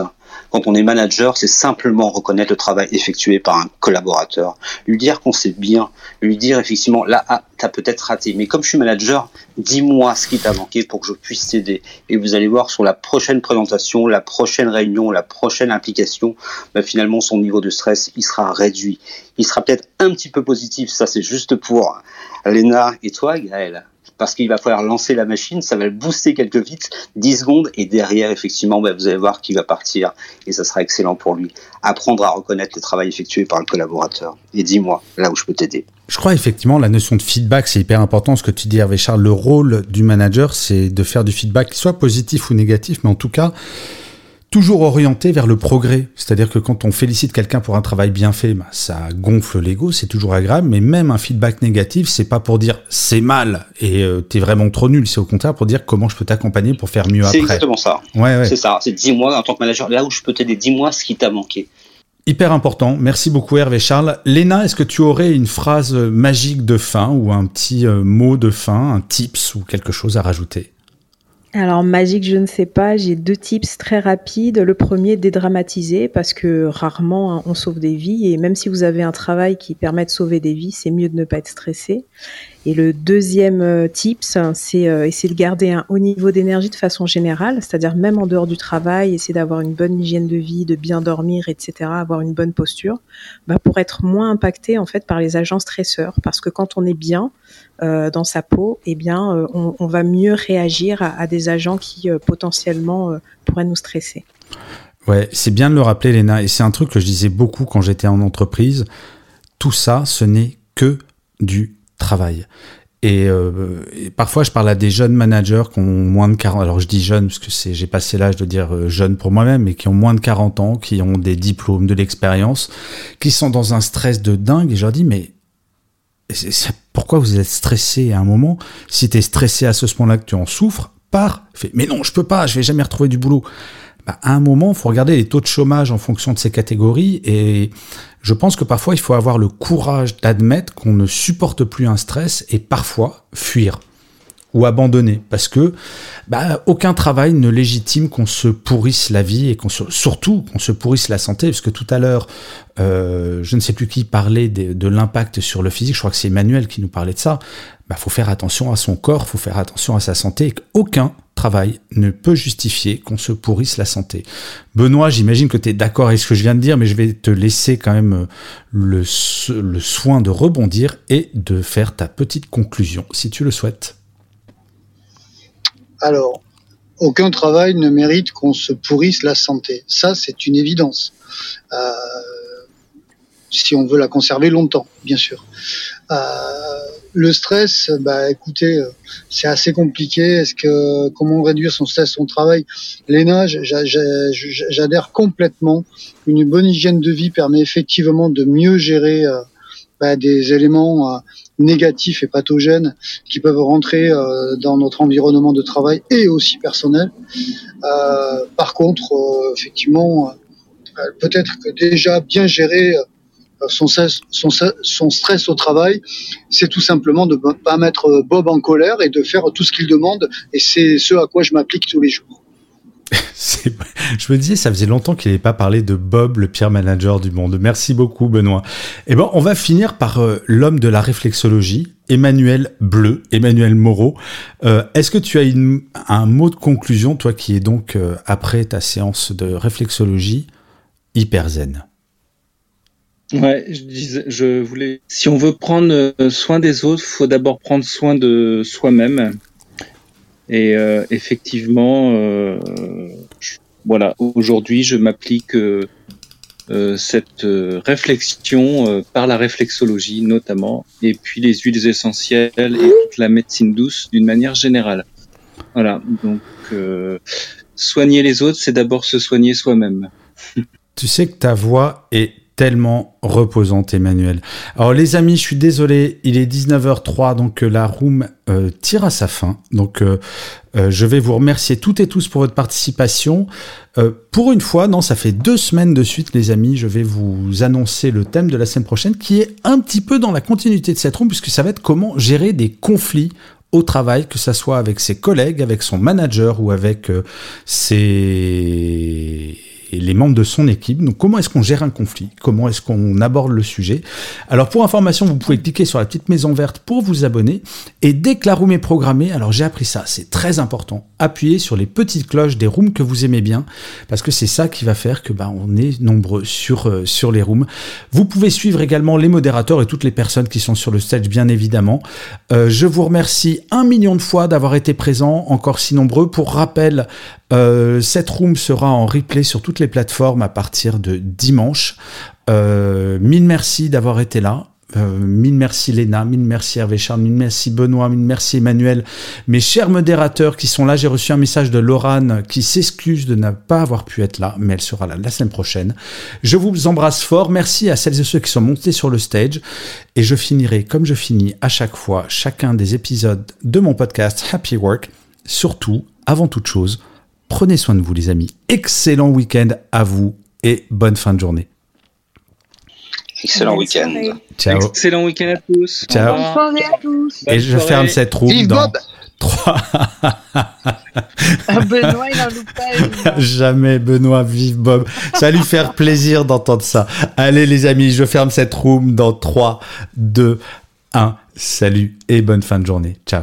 quand on est manager, c'est simplement reconnaître le travail effectué par un collaborateur, lui dire qu'on sait bien, lui dire effectivement là, ah, t'as peut-être raté, mais comme je suis manager, dis-moi ce qui t'a manqué pour que je puisse t'aider. Et vous allez voir sur la prochaine présentation, la prochaine réunion, la prochaine implication, bah, finalement son niveau de stress il sera réduit. Il sera peut-être un petit peu positif, ça c'est juste pour Léna et toi Gaël parce qu'il va falloir lancer la machine, ça va le booster quelques vite, 10 secondes, et derrière, effectivement, bah, vous allez voir qu'il va partir, et ça sera excellent pour lui. Apprendre à reconnaître le travail effectué par le collaborateur. Et dis-moi, là où je peux t'aider. Je crois effectivement la notion de feedback, c'est hyper important. Ce que tu dis, Hervé Charles, le rôle du manager, c'est de faire du feedback, soit positif ou négatif, mais en tout cas, toujours orienté vers le progrès. C'est-à-dire que quand on félicite quelqu'un pour un travail bien fait, bah, ça gonfle l'ego, c'est toujours agréable, mais même un feedback négatif, c'est pas pour dire c'est mal et euh, t'es vraiment trop nul, c'est au contraire pour dire comment je peux t'accompagner pour faire mieux après. C'est exactement ça. Ouais, C'est ça, c'est dis-moi en tant que manager, là où je peux t'aider, dis-moi ce qui t'a manqué. Hyper important. Merci beaucoup Hervé Charles. Léna, est-ce que tu aurais une phrase magique de fin ou un petit euh, mot de fin, un tips ou quelque chose à rajouter? Alors magique, je ne sais pas. J'ai deux tips très rapides. Le premier, dédramatiser, parce que rarement hein, on sauve des vies. Et même si vous avez un travail qui permet de sauver des vies, c'est mieux de ne pas être stressé. Et le deuxième euh, tips, c'est euh, essayer de garder un haut niveau d'énergie de façon générale, c'est-à-dire même en dehors du travail, essayer d'avoir une bonne hygiène de vie, de bien dormir, etc., avoir une bonne posture, bah, pour être moins impacté en fait par les agents stresseurs. Parce que quand on est bien euh, dans sa peau, eh bien, on, va mieux réagir à, des agents qui potentiellement pourraient nous stresser. Ouais, c'est bien de le rappeler, Léna, et c'est un truc que je disais beaucoup quand j'étais en entreprise. Tout ça, ce n'est que du travail. Euh, et, parfois, je parle à des jeunes managers qui ont moins de 40 Alors, je dis jeunes parce que j'ai passé l'âge de dire euh, jeunes pour moi-même, mais qui ont moins de 40 ans, qui ont des diplômes, de l'expérience, qui sont dans un stress de dingue. Et je leur dis, mais pourquoi vous êtes stressé à un moment? Si tu es stressé à ce moment-là que tu en souffres, pars. mais non, je peux pas, je vais jamais retrouver du boulot. Bah, à un moment, faut regarder les taux de chômage en fonction de ces catégories et je pense que parfois il faut avoir le courage d'admettre qu'on ne supporte plus un stress et parfois fuir. Ou abandonner parce que bah, aucun travail ne légitime qu'on se pourrisse la vie et qu'on surtout qu'on se pourrisse la santé. Parce que tout à l'heure euh, je ne sais plus qui parlait de, l'impact sur le physique. Je crois que c'est Emmanuel qui nous parlait de ça. Bah faut faire attention à son corps faut faire attention à sa santé. Et aucun travail ne peut justifier qu'on se pourrisse la santé. Benoît, j'imagine que tu es d'accord avec ce que je viens de dire, mais je vais te laisser quand même euh, le, le soin de rebondir et de faire ta petite conclusion, si tu le souhaites. Alors, aucun travail ne mérite qu'on se pourrisse la santé. Ça, c'est une évidence. Euh, si on veut la conserver longtemps, bien sûr. Euh, le stress, bah écoutez, c'est assez compliqué. Est-ce que comment réduire son stress, son travail? Léna, j'adhère complètement. Une bonne hygiène de vie permet effectivement de mieux gérer euh, bah, des éléments négatifs et pathogènes qui peuvent rentrer euh, dans notre environnement de travail et aussi personnel. Euh, par contre, euh, effectivement, peut-être que déjà bien gérer son, son, son, stress au travail, c'est tout simplement de ne pas mettre Bob en colère et de faire tout ce qu'il demande. Et c'est ce à quoi je m'applique tous les jours. je me disais, ça faisait longtemps qu'il n'avait pas parlé de Bob, le pire manager du monde. Merci beaucoup, Benoît. Eh ben, on va finir par euh, l'homme de la réflexologie, Emmanuel Bleu, Emmanuel Moreau. Euh, est-ce que tu as un mot de conclusion, toi qui es donc, euh, après ta séance de réflexologie, hyper zen? Ouais, je, je voulais. Si on veut prendre soin des autres, faut d'abord prendre soin de soi-même. Et euh, effectivement, euh, voilà, aujourd'hui, je m'applique euh, cette réflexion par la réflexologie notamment, et puis les huiles essentielles et toute la médecine douce d'une manière générale. Voilà, donc soigner les autres, c'est d'abord se soigner soi-même. tu sais que ta voix est tellement reposante, Emmanuel. Alors les amis, je suis désolé, il est 19h03, donc euh, la room euh, tire à sa fin. Donc euh, je vais vous remercier toutes et tous pour votre participation. pour une fois, non, ça fait deux semaines de suite, les amis, je vais vous annoncer le thème de la semaine prochaine, qui est un petit peu dans la continuité de cette room, puisque ça va être comment gérer des conflits au travail, que ça soit avec ses collègues, avec son manager ou avec ses et les membres de son équipe. Donc comment est-ce qu'on gère un conflit? Comment est-ce qu'on aborde le sujet? Alors pour information, vous pouvez cliquer sur la petite maison verte pour vous abonner. Et dès que la room est programmée, alors j'ai appris ça, c'est très important. Appuyez sur les petites cloches des rooms que vous aimez bien, parce que c'est ça qui va faire que bah, on est nombreux sur, euh, sur les rooms. Vous pouvez suivre également les modérateurs et toutes les personnes qui sont sur le stage, bien évidemment. Euh, je vous remercie un million de fois d'avoir été présents, encore si nombreux. Pour rappel, euh, cette room sera en replay sur toutes les plateformes à partir de dimanche. Mille merci d'avoir été là. Euh, mille merci Léna, mille merci Hervé Charles, mille merci Benoît, mille merci Emmanuel. Mes chers modérateurs qui sont là, j'ai reçu un message de Laurane qui s'excuse de ne pas avoir pu être là, mais elle sera là la semaine prochaine. Je vous embrasse fort, merci à celles et ceux qui sont montés sur le stage, et je finirai comme je finis à chaque fois chacun des épisodes de mon podcast Happy Work, surtout, avant toute chose, Prenez soin de vous les amis. Excellent week-end à vous et bonne fin de journée. Excellent week-end. Ciao. Excellent week-end à tous. Ciao. Bonne soirée à tous. Et je ferme cette roue dans 3. Ah, Benoît, il en loupe pas. Jamais Benoît, vive Bob. Ça lui faire plaisir d'entendre ça. Allez les amis, je ferme cette room dans 3, 2, 1. Salut et bonne fin de journée. Ciao.